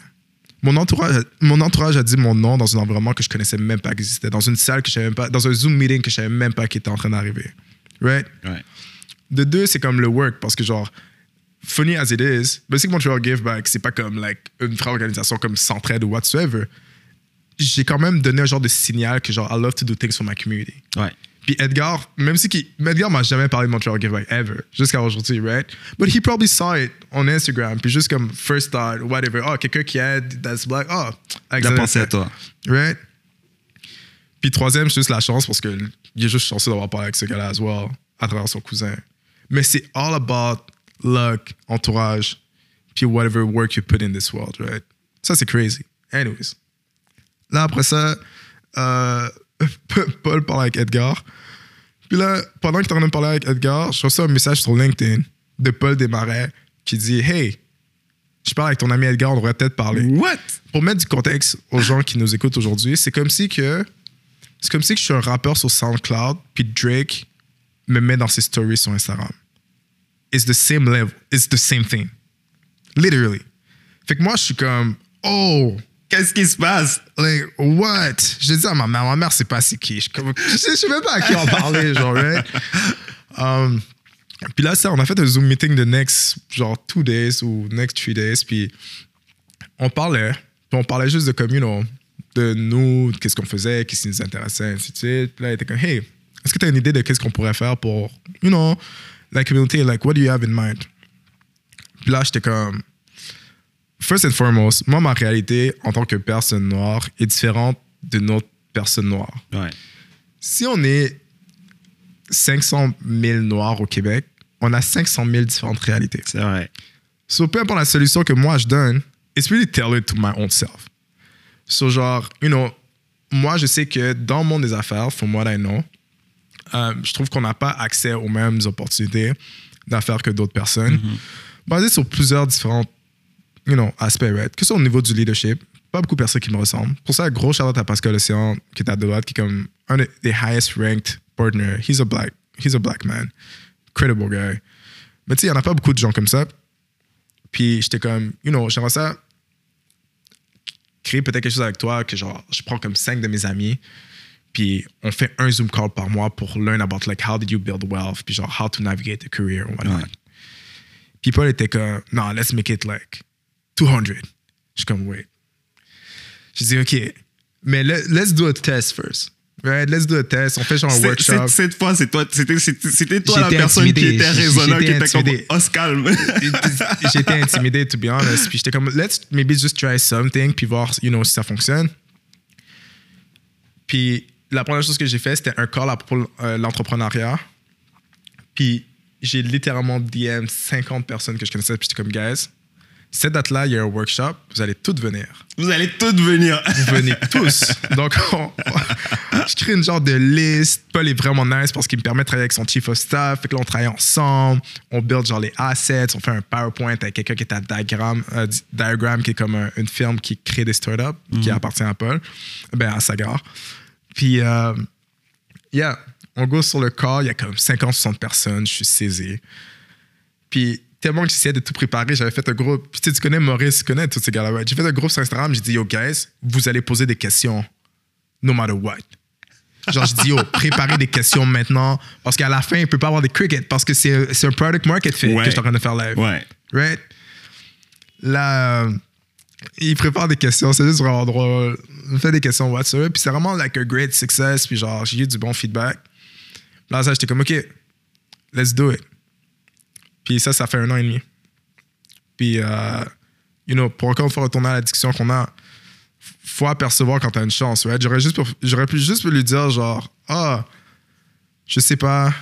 Mon entourage, mon entourage a dit mon nom dans un environnement que je connaissais même pas existait, dans une salle que je savais même pas, dans un Zoom meeting que je savais même pas qui était en train d'arriver. Right? De deux, c'est comme le work, parce que genre, funny as it is, Basic Montreal Give Back, c'est pas comme like, une vraie organisation comme Centraide ou whatsoever. J'ai quand même donné un genre de signal que genre, I love to do things for my community. Ouais. Puis Edgar, même si qui, Edgar m'a jamais parlé de Montreal Give Back ever, jusqu'à aujourd'hui, right? But he probably saw it on Instagram, puis juste comme first thought, whatever. Oh, quelqu'un qui aide, that's black. Oh, Il a pensé à toi. Right? Puis troisième, c'est juste la chance parce qu'il est juste chanceux d'avoir parlé avec ce gars-là as well, à travers son cousin. Mais c'est all about luck, entourage, puis whatever work you put in this world, right? Ça, c'est crazy. Anyways. Là, après ça, euh, (laughs) Paul parle avec Edgar. Puis là, pendant qu'il est en train de parler avec Edgar, je reçois un message sur LinkedIn de Paul Desmarais qui dit Hey, je parle avec ton ami Edgar, on devrait peut-être parler. What? Pour mettre du contexte aux gens qui nous écoutent aujourd'hui, c'est comme si que c'est comme si que je suis un rappeur sur SoundCloud, puis Drake me met dans ses stories sur Instagram. It's the same level. It's the same thing. Literally. Fait que moi, je suis comme, oh, Qu'est-ce qui se passe? like, what? Je dis à ma mère, ma mère, c'est pas c'est qui. Je, je sais même pas à qui en parler, genre, right? Um, puis là, ça, on a fait un Zoom meeting de next, genre, two days ou next three days, puis on parlait, puis on parlait juste de comme, you know, de nous, qu'est-ce qu'on faisait, qu'est-ce qui nous intéressait, ainsi de suite. Puis là, il était comme, hey, est-ce que tu as une idée de qu'est-ce qu'on pourrait faire pour, you know, la communauté, like, what do you have in mind? Puis là, j'étais comme, first and foremost, moi, ma réalité en tant que personne noire est différente de notre personne noire. Ouais. Si on est 500 000 noirs au Québec, on a 500 000 différentes réalités. C'est vrai. So, peu importe la solution que moi je donne, it's really tailored to my own self. So, genre, you know, moi, je sais que dans le monde des affaires, from what I know, euh, je trouve qu'on n'a pas accès aux mêmes opportunités d'affaires que d'autres personnes. Basé sur plusieurs différents you know, aspects, right? Que ce soit au niveau du leadership, pas beaucoup de personnes qui me ressemblent. Pour ça, gros shout à Pascal Océan, qui est à droite, qui est comme un des highest ranked partners. He's a black, he's a black man. Credible guy. Mais tu sais, il n'y en a pas beaucoup de gens comme ça. Puis j'étais comme, you know, j'aimerais ça créer peut-être quelque chose avec toi que genre, je prends comme cinq de mes amis, puis on fait un Zoom call par mois pour learn about like how did you build wealth, puis genre how to navigate a career, whatnot. Ouais. Puis Paul était comme, non, let's make it like 200. Je suis comme, wait. Je dis, OK, mais le- let's do a test first. Right? Let's do a test. On fait genre un workshop. Cette fois, c'est toi, c'était, toi la personne qui intimidé. était J- raisonnable, qui était comme, intimidé. oh, se calme. J'étais intimidé, to be honest. Puis j'étais comme, let's maybe just try something, puis voir, you know, si ça fonctionne. Puis la première chose que j'ai fait, c'était un call à propos de euh, l'entrepreneuriat. Puis j'ai littéralement DM 50 personnes que je connaissais, puis j'étais comme, guys, cette date-là, il y a un workshop, vous allez toutes venir. Vous allez toutes venir. Vous venez (laughs) tous. Donc, on- je crée une genre de liste. Paul est vraiment nice parce qu'il me permet de travailler avec son chief of staff. Fait que là, on travaille ensemble. On build genre les assets. On fait un PowerPoint avec quelqu'un qui est à Diagram, euh, Diagram, qui est comme un- une firme qui crée des startups, qui appartient à Paul, ben à Sagar. Puis, euh, yeah, on go sur le corps. Il y a comme 50-60 personnes. Je suis saisi. Puis tellement que j'essayais de tout préparer, j'avais fait un groupe. Tu sais, tu connais Maurice, tu connais tous ces gars-là. ouais. J'ai fait un groupe sur Instagram, j'ai dit, yo, guys, vous allez poser des questions, no matter what. Genre, je dis, yo, préparez des questions maintenant, parce qu'à la fin, il ne peut pas avoir des crickets, parce que c'est c'est un product market fit Ouais. que je suis en train de faire live. Ouais. Right? Là, il prépare des questions, c'est juste vraiment drôle. Il fait des questions whatsoever, puis c'est vraiment like a great success, puis genre, j'ai eu du bon feedback. Là, ça, j'étais comme, OK, let's do it. Puis ça, ça fait un an et demi. Puis, euh, you know, pour encore une fois retourner à la discussion qu'on a, faut apercevoir quand t'as une chance, right? J'aurais juste pour- j'aurais pu juste lui dire genre, ah, je sais pas,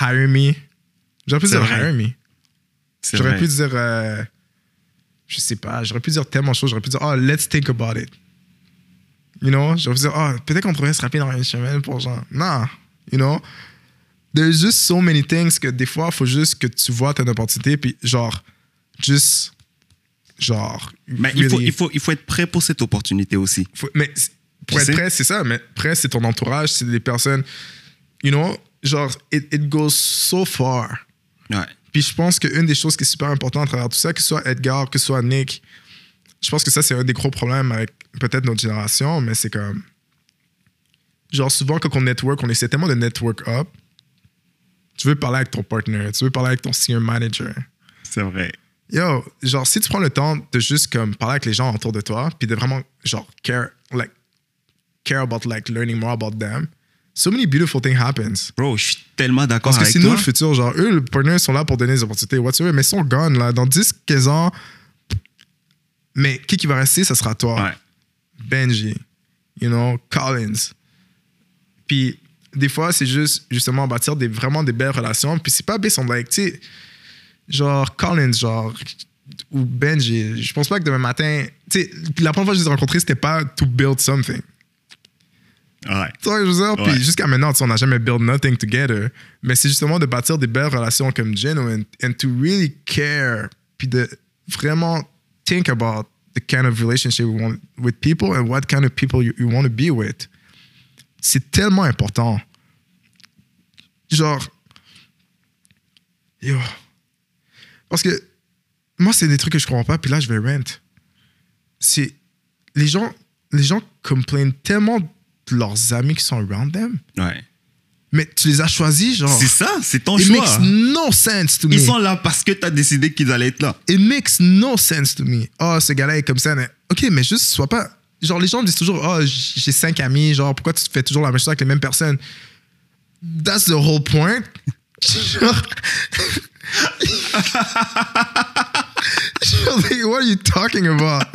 hire me. J'aurais pu dire vrai. hire me. J'aurais vrai. pu dire, euh, je sais pas, j'aurais pu dire tellement de choses. J'aurais pu dire, oh, let's think about it. You know? J'aurais pu dire, oh, peut-être qu'on pourrait se rappeler dans une semaine pour genre, non, you know? There's just so many things que des fois, il faut juste que tu vois ton opportunité, puis genre, juste, genre, Mais il, faut, il, faut, il faut être prêt pour cette opportunité aussi. faut- mais pour Tu être sais? prêt, c'est ça. Mais prêt, c'est ton entourage, c'est des personnes. You know, genre, it, it goes so far. Ouais. Puis je pense qu'une des choses qui est super importante à travers tout ça, que ce soit Edgar, que ce soit Nick, je pense que ça, c'est un des gros problèmes avec peut-être notre génération, mais c'est comme. Genre, souvent, quand on network, on essaie tellement de network up. Tu veux parler avec ton partner, tu veux parler avec ton senior manager. C'est vrai. Yo, genre, si tu prends le temps de juste comme parler avec les gens autour de toi, puis de vraiment, genre, care, like, care about, like, learning more about them, so many beautiful things happens. Bro, je suis tellement d'accord Parce que avec c'est nous toi. le futur, genre, eux, les partners sont là pour donner des opportunités, whatsoever, mais ils sont gone, là, dans 10, 15 ans. Mais qui qui va rester, ça sera toi. Ouais. Benji, you know, Collins. Puis des fois, c'est juste justement bâtir des, vraiment des belles relations. Puis c'est pas based on like, tu sais, genre Collins, genre, ou Benji, je pense pas que demain matin, tu sais, la première fois que je les ai rencontrés, c'était pas to build something. Ouais. Tu vois je veux dire? Ouais. Puis jusqu'à maintenant, tu sais, on n'a jamais build nothing together. Mais c'est justement de bâtir des belles relations comme genuine and to really care. Puis de vraiment think about the kind of relationship we want with people and what kind of people you, you want to be with. C'est tellement important. Genre, yo. Parce que moi, c'est des trucs que je comprends pas, puis là, je vais rent. C'est. Les gens, les gens complainent tellement de leurs amis qui sont around them, Ouais. mais tu les as choisis, genre. C'est ça, c'est ton It choix. makes no sense to me. Ils sont là parce que tu as décidé qu'ils allaient être là. It makes no sense to me. Oh, ce gars-là est comme ça. mais- Ok, mais juste, sois pas. Genre, les gens disent toujours, oh, j'ai cinq amis, genre, pourquoi tu fais toujours la même chose avec les mêmes personnes? That's the whole point. genre. What are you talking about?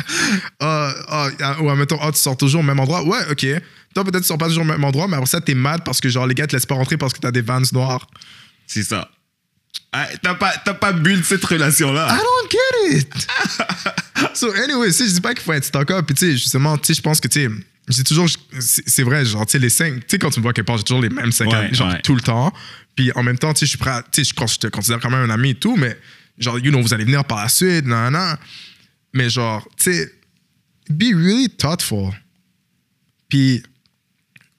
Uh, uh, ou admettons, oh, tu sors toujours au même endroit. Ouais, ok. Toi, peut-être, tu sors pas toujours au même endroit, mais après ça, t'es mad parce que, genre, les gars te laissent pas rentrer parce que t'as des vans noirs. C'est ça. Ah, T'as pas, t'as pas build cette relation-là. I don't get it. (laughs) so anyway, sais, je dis pas qu'il faut être stock-up. Puis tu sais, justement, tu sais, je pense que tu sais, j'ai toujours, c'est vrai, genre, tu sais, les cinq, tu sais, quand tu me vois quelque part, j'ai toujours les mêmes cinq Ouais, amis, genre ouais. tout le temps. Puis en même temps, tu sais, je suis prêt, à- tu sais, je, te considère quand même un ami et tout, mais genre, you know, vous allez venir par la suite, non, non. Mais genre, tu sais, be really thoughtful. Puis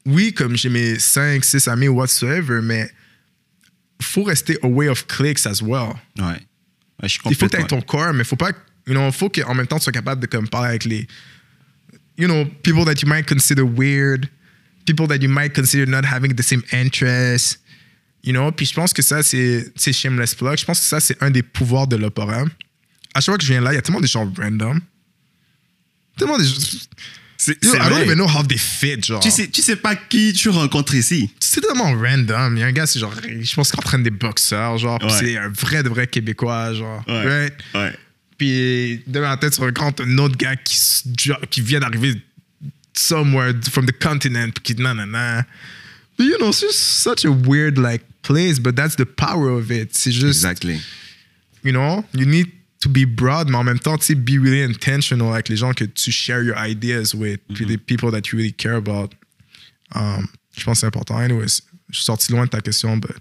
oui, comme j'ai mes 5, 6 amis whatsoever, mais faut rester away of cliques as well Ouais. Ouais, je il faut que tu aies complètement- ton corps, mais faut pas. You know, faut qu'en même temps tu sois capable de comme, parler avec les. You know, people that you might consider weird, people that you might consider not having the same interests. You know, puis je pense que ça, c'est shameless plug. Je pense que ça, c'est un des pouvoirs de l'opéra. À chaque fois que je viens là, il y a tellement des gens random. Tellement des gens. C'est I don't vrai. even know how they fit, genre. Tu sais, tu sais pas qui tu rencontres ici. C'est tellement random. Il y a un gars, c'est genre, je pense qu'il entraîne des boxeurs, genre, Ouais. c'est un vrai de vrai Québécois, genre. Ouais. Right? Ouais. Puis devant la tête, tu rencontres un autre gars qui, qui vient d'arriver somewhere from the continent, puis qui nanana. But you know, it's just such a weird like place, but that's the power of it. C'est juste, Exactly. you know, you need to be broad, mais en même temps, tu sais, be really intentional avec les gens que tu share your ideas with, puis les people that you really care about. Um, je pense que c'est important. Anyways, je suis sorti loin de ta question, but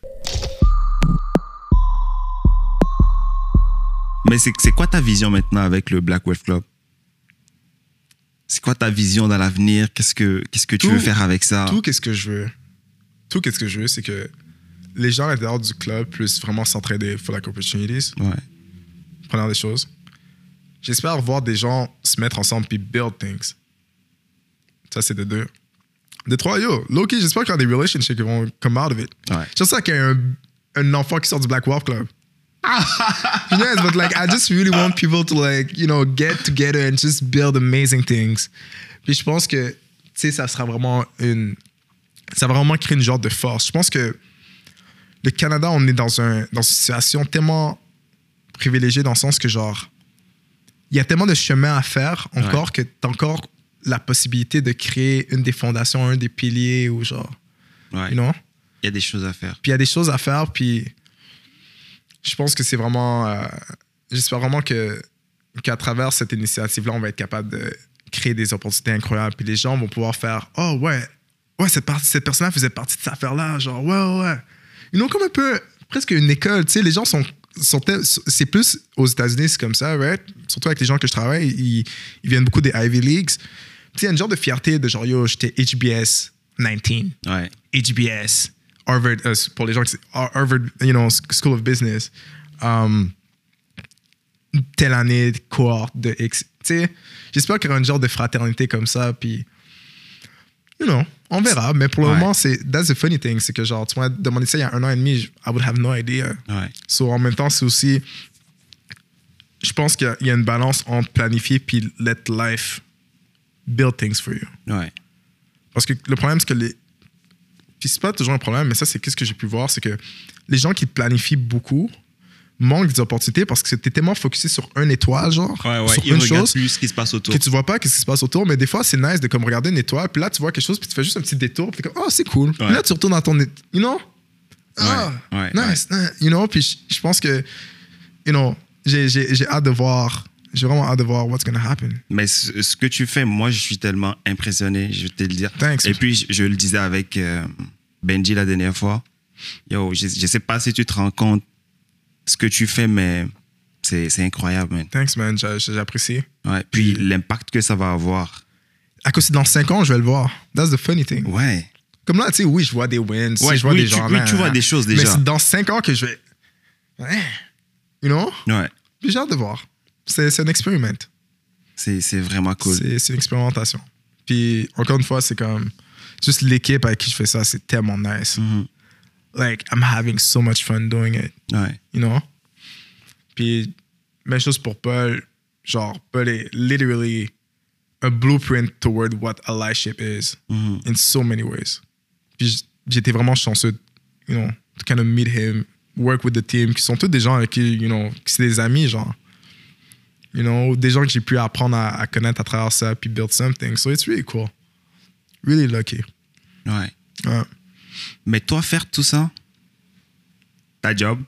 Mais c'est quoi ta vision maintenant avec le Black Wave Club? C'est quoi ta vision dans l'avenir? Qu'est-ce que qu'est-ce que tu Tout- veux faire avec ça? Tout qu'est-ce que je veux, tout qu'est-ce que je veux, c'est que les gens à l'intérieur du club puissent vraiment s'entraider for like opportunities, Ouais. première des choses. J'espère voir des gens se mettre ensemble puis build things. Ça, c'est de deux. De trois, yo, Loki, j'espère qu'il y a des relationships qui vont come out of it. Ouais. J'espère qu'il y a un, un enfant qui sort du Black Wolf Club. Yes, but like I just really want people to like, you know, get together and just build amazing things. Puis je pense que, tu sais, ça sera vraiment une. Ça va vraiment créer une genre de force. Je pense que le Canada, on est dans, un, dans une situation tellement privilégiée dans le sens que, genre, il y a tellement de chemin à faire encore que t'as encore la possibilité de créer une des fondations, un des piliers ou genre, Ouais. you know? Il y a des choses à faire. Puis il y a des choses à faire, puis je pense que c'est vraiment. euh, J'espère vraiment que qu'à travers cette initiative-là, on va être capable de créer des opportunités incroyables, puis les gens vont pouvoir faire Oh ouais, ouais, cette, personne-là faisait partie de cette affaire-là, genre, ouais, ouais, ouais. Ils ont comme un peu, presque une école, tu sais, les gens sont. sont c'est plus aux États-Unis, c'est comme ça, right? Surtout avec les gens que je travaille, ils, ils viennent beaucoup des Ivy Leagues. Tu sais, il y a une genre de fierté de genre, yo, j'étais HBS 19. Ouais. HBS, Harvard, euh, pour les gens qui Har- Harvard, you know, School of Business, um, telle année, cohorte de X. Tu sais, j'espère qu'il y aura une genre de fraternité comme ça, puis, you know, on verra. Mais pour le Ouais. moment, c'est, that's the funny thing, c'est que genre, tu m'as demandé ça il y a un an et demi, I would have no idea. Ouais. So, en même temps, c'est aussi, je pense qu'il y a- il y a une balance entre planifier puis let life build things for you. Ouais. Parce que le problème, c'est que les. Puis c'est pas toujours un problème, mais ça, c'est qu'est-ce que j'ai pu voir, c'est que les gens qui planifient beaucoup manquent des opportunités parce que t'es tellement focusé sur une étoile, genre, Ouais, ouais. sur une chose, plus ce qui se passe autour. que tu vois pas qu'est-ce qui se passe autour. Mais des fois, c'est nice de comme regarder une étoile, puis là, tu vois quelque chose, puis tu fais juste un petit détour, puis t'es comme, oh, c'est cool. Puis là, tu retournes dans ton. You know? Ah, nice, nice. You know? Puis je- pense que you know, j'ai hâte de voir. J'ai vraiment hâte de voir what's gonna happen. Mais ce, ce que tu fais, moi, je suis tellement impressionné, je vais te le dire. Thanks. Et puis, je, je le disais avec euh, Benji la dernière fois. Yo, je, je sais pas si tu te rends compte ce que tu fais, mais c'est incroyable, man. Thanks, man. J'a- J'apprécie. Ouais. Puis, l'impact que ça va avoir. À cause dans 5 ans, je vais le voir. That's the funny thing. Ouais. Comme là, tu sais, oui, je vois des wins. Ouais, je vois oui, des tu- gens. oui, là, tu vois là. des choses Mais déjà. c'est dans 5 ans que je vais. You know? Ouais. Puis j'ai hâte de voir. C'est un experiment. C'est vraiment cool. C'est une expérimentation. Puis encore une fois, c'est comme. Juste l'équipe avec qui je fais ça, c'est tellement nice. Mhm. Like, I'm having so much fun doing it. Ouais. you know? Puis, même chose pour Paul. Genre, Paul est literally a blueprint toward what allyship is Mhm. in so many ways. Puis, j'étais vraiment chanceux, you know, to kind of meet him, work with the team, qui sont tous des gens avec qui, you know, qui c'est des amis, genre. You know, des gens que j'ai pu apprendre à, à connaître à travers ça, puis build something. So, it's really cool. Really lucky. Ouais. Ouais. Mais toi, faire tout ça, ta job,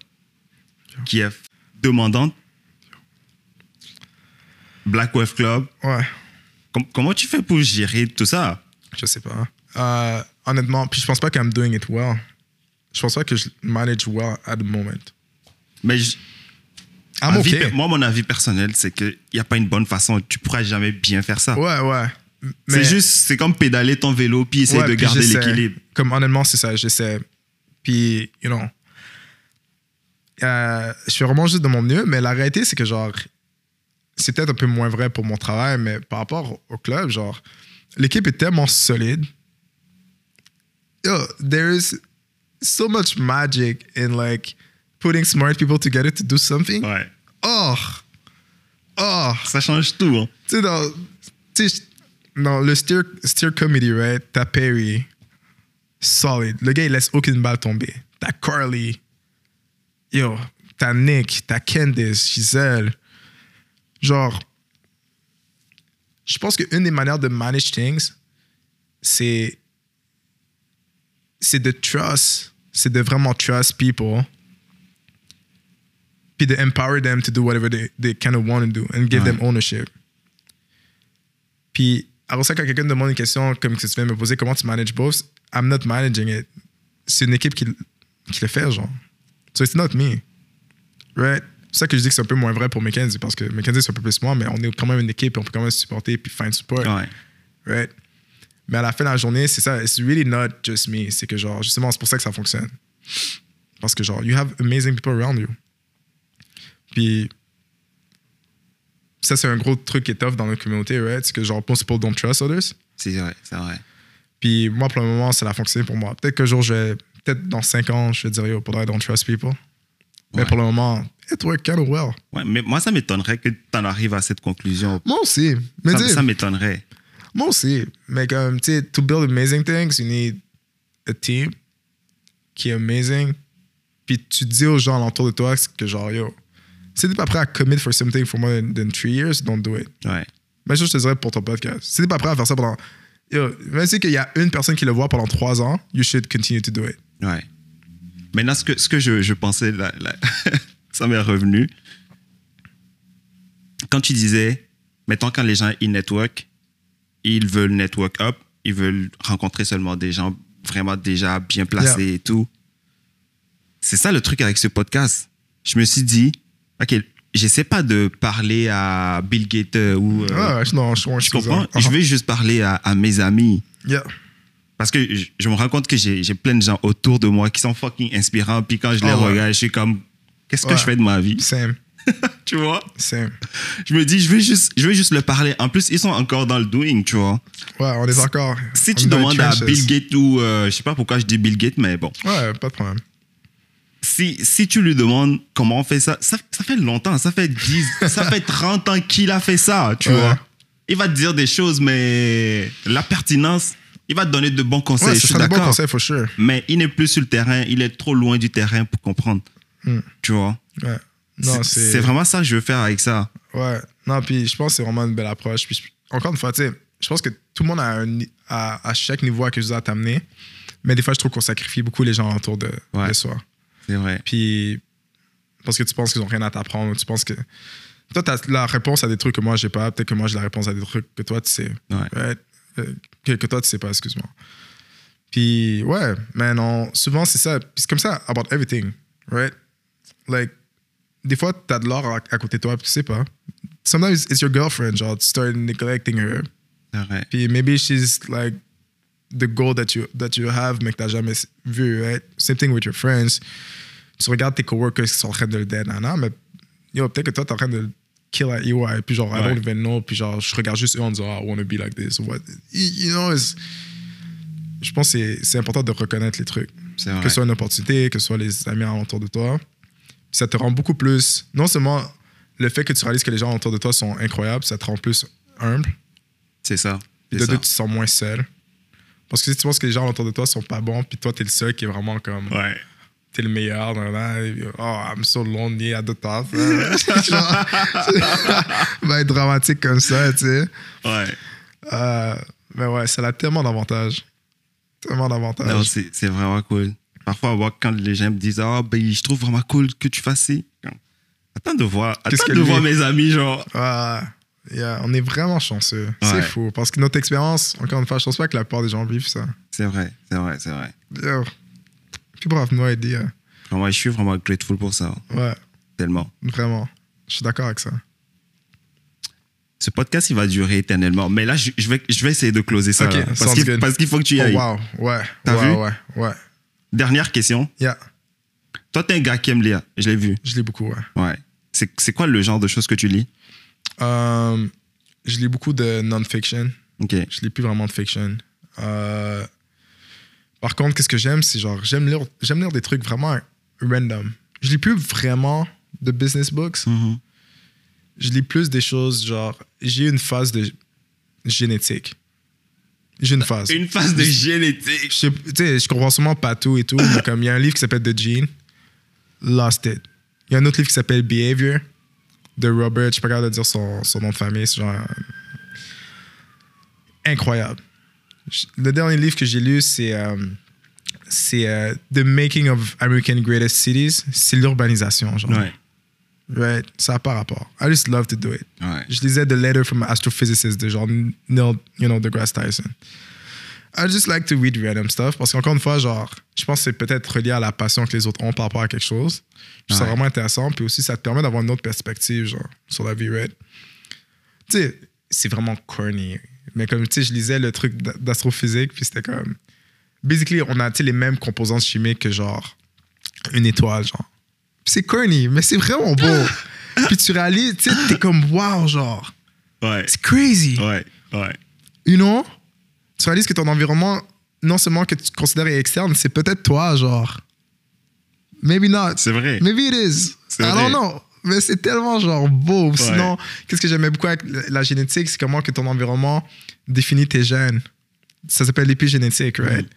qui est demandante, Black Wave Club, Ouais. com- comment tu fais pour gérer tout ça? Je sais pas. Euh, honnêtement, puis je pense pas qu'I'm doing it well. Je pense pas que je manage well at the moment. Mais je- Okay. pe- moi, mon avis personnel, c'est qu'il n'y a pas une bonne façon. Tu pourras jamais bien faire ça. Ouais, ouais. c'est juste, c'est comme pédaler ton vélo puis essayer ouais, de puis garder l'équilibre. Comme honnêtement, c'est ça, j'essaie. Puis, you know, euh, je fais vraiment juste de mon mieux, mais la réalité, c'est que genre, c'est peut-être un peu moins vrai pour mon travail, mais par rapport au club, genre, l'équipe est tellement solide. Yo, there is so much magic in like putting smart people together to do something? Ouais. Oh! Oh! Ça change tout. hein. Tu sais, dans, le steer, steer committee, right? T'as Perry, solid. Le gars, il laisse aucune balle tomber. T'as Carly, yo, t'as Nick, t'as Candice, Giselle. Genre, je pense qu'une des manières de manage things, c'est c'est de trust, c'est de vraiment trust people, puis de empower them to do whatever they, they kind of want to do and give them ownership. Puis après ça, quand quelqu'un me demande une question comme que tu viens de me poser, comment tu manages both, I'm not managing it. C'est une équipe qui, qui le fait, genre. So it's not me. Right? C'est ça que je dis que c'est un peu moins vrai pour Mackenzie parce que Mackenzie, c'est un peu plus moi, mais on est quand même une équipe et on peut quand même se supporter puis find support. Ouais. Right? Mais à la fin de la journée, c'est ça. It's really not just me. C'est que genre, justement, c'est pour ça que ça fonctionne. Parce que genre, you have amazing people around you. Puis, ça, c'est un gros truc qui est tough dans notre communauté, right? C'est que genre, most people don't trust others. C'est vrai, c'est vrai. Puis moi, pour le moment, ça a fonctionné pour moi. Peut-être qu'un jour, je vais, peut-être dans 5 ans, je vais dire, yo, pour I don't trust people. Mais Ouais. pour le moment, it worked kind of well. Ouais, mais moi, ça m'étonnerait que tu en arrives à cette conclusion. Moi aussi. Mais ça m'étonnerait. Moi aussi. Mais comme, tu sais, to build amazing things, you need a team qui est amazing. Puis tu dis aux gens alentour de toi que genre, yo, si t'es pas prêt à commit for something for more than, than three years, don't do it. Ouais. Même chose, je te dirais pour ton podcast. Si t'es pas prêt à faire ça pendant. Yo, même si qu'il y a une personne qui le voit pendant trois ans, you should continue to do it. Ouais. Maintenant, ce que, ce que je, je pensais, là, là, (laughs) ça m'est revenu. Quand tu disais, mettons, quand les gens ils network, ils veulent network up, ils veulent rencontrer seulement des gens vraiment déjà bien placés et tout. C'est ça le truc avec ce podcast. Je me suis dit, OK, j'essaie pas de parler à Bill Gates euh, ou. euh, Ah, non, je, tu comprends? Je vais juste parler à, à mes amis. Yeah. Parce que je, je me rends compte que j'ai plein de gens autour de moi qui sont fucking inspirants. Puis quand je les Ah ouais. regarde, je suis comme, qu'est-ce que je fais de ma vie? Same. (laughs) tu vois? Same. Je me dis, je vais, juste, je vais juste leur parler. En plus, ils sont encore dans le doing, tu vois. Ouais, on est encore. Si on tu demandes à. Bill Gates ou, euh, je sais pas pourquoi je dis Bill Gates, mais bon. Ouais, pas de problème. Si, si tu lui demandes comment on fait ça, ça, ça fait longtemps, ça fait 10, ça (laughs) fait 30 ans qu'il a fait ça, tu Ouais. vois. Il va te dire des choses, mais la pertinence, il va te donner de bons conseils. Ouais, je suis d'accord. conseils, for sure. mais il n'est plus sur le terrain, il est trop loin du terrain pour comprendre. Hmm. Tu vois Ouais. Non, C'est vraiment ça que je veux faire avec ça. Ouais. Non, puis je pense que c'est vraiment une belle approche. Puis encore une fois, tu sais, je pense que tout le monde a un à chaque niveau à quelque chose à t'amener. Mais des fois, je trouve qu'on sacrifie beaucoup les gens autour de, Ouais. de soi. C'est vrai. Puis parce que tu penses qu'ils ont rien à t'apprendre, tu penses que. Toi, tu as la réponse à des trucs que moi, j'ai pas. Peut-être que moi, j'ai la réponse à des trucs que toi, tu sais. Ouais. Euh, que, que toi, tu sais pas, excuse-moi. Puis, ouais, mais non, souvent, c'est ça. Puis c'est comme ça, about everything, right? Like, des fois, t'as de l'or à, à côté de toi, puis tu sais pas. Sometimes it's your girlfriend, genre, tu start neglecting her. Puis maybe she's like the goal that you, that you have, mais que t'as jamais vu, right? Same thing with your friends. Tu regardes tes coworkers qui sont en train de le dead, nana, mais yo, peut-être que toi, t'es en train de kill at EY, puis genre, I don't even know, puis genre, je regarde juste eux en disant, oh, I want to be like this, what? You know, it's- je pense que c'est- important de reconnaître les trucs. Que ce soit une opportunité, que ce soit les amis autour de toi. Ça te rend beaucoup plus. Non seulement le fait que tu réalises que les gens autour de toi sont incroyables, ça te rend plus humble. C'est ça. De ça. deux, tu te sens moins seul. Parce que si tu penses que les gens autour de toi sont pas bons, puis toi, t'es le seul qui est vraiment comme. Ouais. T'es le meilleur. nan, et, oh, I'm so lonely at the top. Va être dramatique comme ça, tu sais. Ouais. Euh, mais ouais, ça a tellement d'avantages. Tellement d'avantages. Non, c'est vraiment cool. Parfois, quand les gens me disent Ah, ben, je trouve vraiment cool que tu fasses ci. Attends de voir. Qu'est-ce Attends de voir mes amis, genre. Ouais. Yeah, on est vraiment chanceux. C'est fou. Parce que notre expérience, encore une fois, je pense pas que la plupart des gens vivent ça. C'est vrai, c'est vrai, c'est vrai. Yo. Puis bravo, nous aider. hein. Vraiment, je suis vraiment grateful pour ça. Ouais, Tellement. vraiment. Je suis d'accord avec ça. Ce podcast, il va durer éternellement. Mais là, je, je vais, je vais essayer de closer ça. Parce qu'il faut que tu y Oh, ailles. wow. Ouais. T'as vu? Ouais, ouais. Dernière question. Yeah. Toi, t'es un gars qui aime lire. Je l'ai vu. Je lis beaucoup, ouais. Ouais. C'est c'est quoi le genre de choses que tu lis? Euh, je lis beaucoup de non-fiction. Ok. Je lis plus vraiment de fiction. Euh, par contre, qu'est-ce que j'aime, c'est genre, j'aime lire, j'aime lire des trucs vraiment random. Je lis plus vraiment de business books. Mhm. Je lis plus des choses genre, j'ai une phase de génétique. J'ai une phase. Une phase de génétique. Je sais, je comprends sûrement pas tout et tout, mais comme il y a un livre qui s'appelle The Gene, Lost It. Il y a un autre livre qui s'appelle Behavior, de Robert, je sais pas capable de dire son, son nom de famille, c'est genre. incroyable. Je- Le dernier livre que j'ai lu, c'est. euh, c'est euh, The Making of American Greatest Cities. C'est l'urbanisation, genre. Ouais. Right? Ça n'a pas rapport. I just love to do it. Ouais. Je lisais The Letter from an Astrophysicist de genre Neil, you know, deGrasse Tyson. I just like to read random stuff parce qu'encore une fois, genre, je pense que c'est peut-être relié à la passion que les autres ont par rapport à quelque chose. Ouais. vraiment intéressant. Puis aussi, ça te permet d'avoir une autre perspective, genre, sur la vie, right? Tu sais, c'est vraiment corny. Mais comme, tu sais, je lisais le truc d'a- d'astrophysique, puis c'était comme. Basically, on a, les mêmes composantes chimiques que, genre, une étoile, genre. C'est corny, mais c'est vraiment beau. (laughs) puis tu réalises, tu sais, t'es comme, wow, genre. Ouais. C'est crazy. Ouais. Ouais. You know? Tu réalises que ton environnement, non seulement que tu considères est externe, c'est peut-être toi, genre. Maybe not. C'est vrai. Maybe it is. I vrai. don't know. Mais c'est tellement genre beau. Sinon, qu'est-ce que j'aimais beaucoup avec la- génétique, c'est comment que ton environnement définit tes gènes. Ça s'appelle l'épigénétique, right? Mm.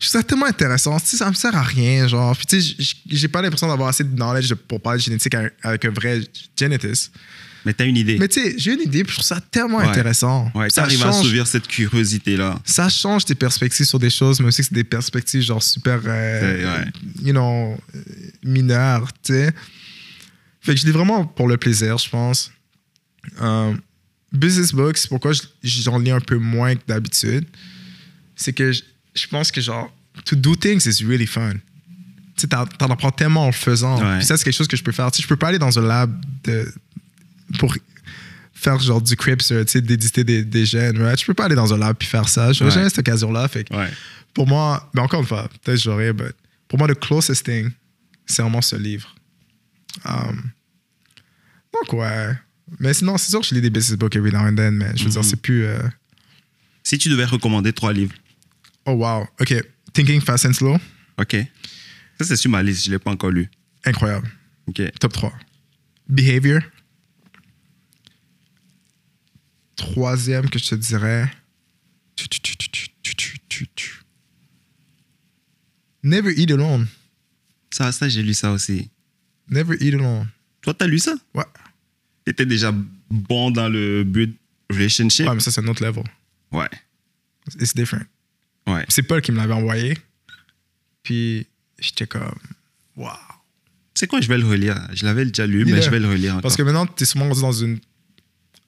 Je trouve ça tellement intéressant. Tu sais, ça me sert à rien, genre. Puis tu sais, j'ai pas l'impression d'avoir assez de knowledge pour parler de génétique avec- avec un vrai génétiste. Mais t'as une idée. Mais tu sais, j'ai une idée, puis je trouve ça tellement Ouais. intéressant. ouais, ça t'arrives à assouvir cette curiosité-là. ça change tes perspectives sur des choses, mais aussi que c'est des perspectives genre super, euh, Ouais, you know, euh, mineures, tu sais. Fait que je lis vraiment pour le plaisir, je pense. Euh, business books, c'est pourquoi je- j'en lis un peu moins que d'habitude. C'est que je, je pense que genre, to do things is really fun. Tu sais, t'en t'en apprends tellement en le faisant. Ouais. Puis ça, c'est quelque chose que je peux faire. Tu sais, je peux pas aller dans un lab de, pour faire genre du Crips, euh, tu sais, d'éditer des, des gènes, right? Je peux pas aller dans un lab puis faire ça. Je Ouais. jamais cette occasion-là. Fait que pour moi, mais encore une fois, peut-être j'aurais, mais pour moi, le closest thing, c'est vraiment ce livre. Um, donc, ouais. Mais sinon, c'est sûr que je lis des business books every now and then, mais je veux dire, Mhm. c'est plus. euh, Si tu devais recommander trois livres. Oh, wow. OK. Thinking Fast and Slow, Ok. Ça, c'est sur ma liste. Je l'ai pas encore lu. incroyable. Ok. Top 3. Behavior troisième que je te dirais. Never Eat Alone. Ça, ça j'ai lu ça aussi. Never Eat Alone. Toi, t'as lu ça? Ouais. T'étais déjà bon dans le but relationship? Ouais, mais ça, c'est un autre level. Ouais. It's different. Ouais. C'est Paul qui me l'avait envoyé. Puis, j'étais comme, waouh. Tu sais quoi, je vais le relire. Je l'avais déjà lu, mais je vais le relire. Parce que maintenant, t'es souvent dans une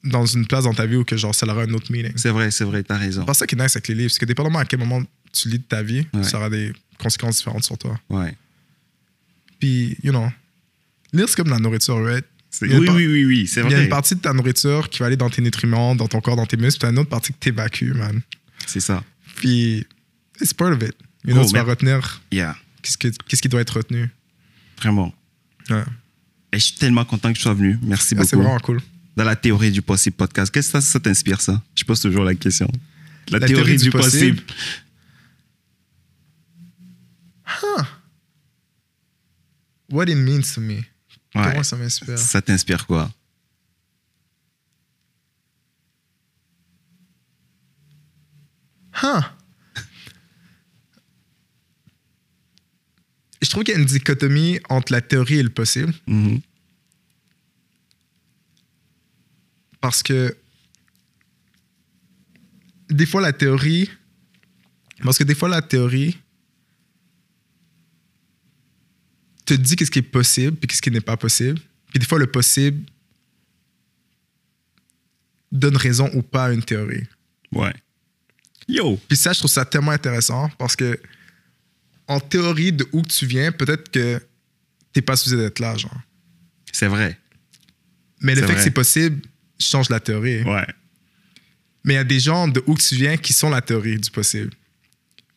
dans une place dans ta vie où que genre, ça aura un autre meaning. C'est vrai, c'est vrai, t'as raison. C'est pas ça qui est nice avec les livres, c'est que dépendamment à quel moment tu lis de ta vie, Ouais. ça aura des conséquences différentes sur toi. Ouais. Puis, you know, lire, c'est comme la nourriture, right? C'est- Oui, par- oui, oui, oui, c'est Il y a vrai. une partie de ta nourriture qui va aller dans tes nutriments, dans ton corps, dans tes muscles, puis t'as une autre partie que t'évacues, man. C'est ça. Puis, it's part of it. You know, Oh, tu vas retenir Yeah, qu'est-ce, que- qu'est-ce qui doit être retenu. vraiment. Ouais. Et je suis tellement content que tu sois venu. Merci Ah, c'est beaucoup. vraiment cool. Dans la théorie du possible podcast, qu'est-ce que ça, ça t'inspire, ça? Je pose toujours la question. La, théorie, du, possible? What it means to me. Ouais. Comment ça m'inspire? Ça t'inspire quoi? Huh. Je trouve qu'il y a une dichotomie entre la théorie et le possible. Mhm. Parce que des fois, la théorie. Parce que des fois, la théorie te dit qu'est-ce qui est possible puis qu'est-ce qui n'est pas possible. Puis des fois, le possible donne raison ou pas à une théorie. Ouais. Yo Puis ça, je trouve ça tellement intéressant parce que, en théorie, de où que tu viens, peut-être que t'es pas supposé d'être là, genre. C'est vrai. Mais le fait vrai. que c'est possible change la théorie. Ouais. Mais il y a des gens de où tu viens qui sont la théorie du possible.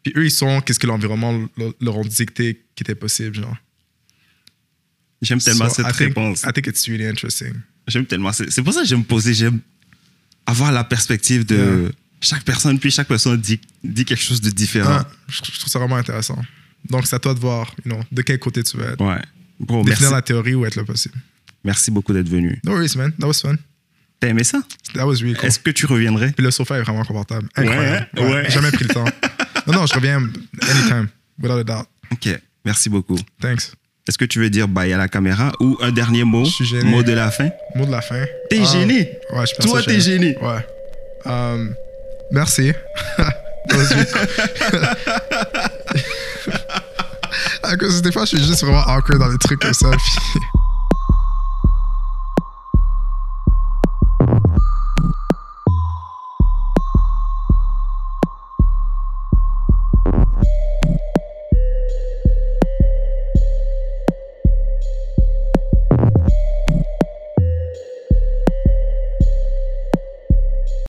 Puis eux, ils sont qu'est-ce que l'environnement leur- ont dicté qui était possible, genre. J'aime tellement So, cette I think- réponse. I think it's really interesting. J'aime tellement. C'est pour ça que j'aime poser, j'aime avoir la perspective de Yeah. chaque personne, puis chaque personne dit, dit quelque chose de différent. Ah, je, je trouve ça vraiment intéressant. Donc, c'est à toi de voir, you know, de quel côté tu veux être. Ouais. Merci, Définir la théorie ou être le possible. merci beaucoup d'être venu. No worries, man. That was fun. T'as aimé ça? That was really cool. Est-ce que tu reviendrais? Puis le sofa est vraiment confortable. Incroyable. Ouais, ouais. Jamais pris le temps. (laughs) Non, non, je reviens anytime, without a doubt. Ok, merci beaucoup. Thanks. Est-ce que tu veux dire bye à la caméra ou un dernier mot? Je suis gêné. Mot de la fin? Mot de la fin. T'es gêné Ouais, je pense Toi, t'es gêné Ouais. Um, merci. (laughs) That was really- (laughs) À cause des fois, je suis juste vraiment awkward dans des trucs comme ça. puis-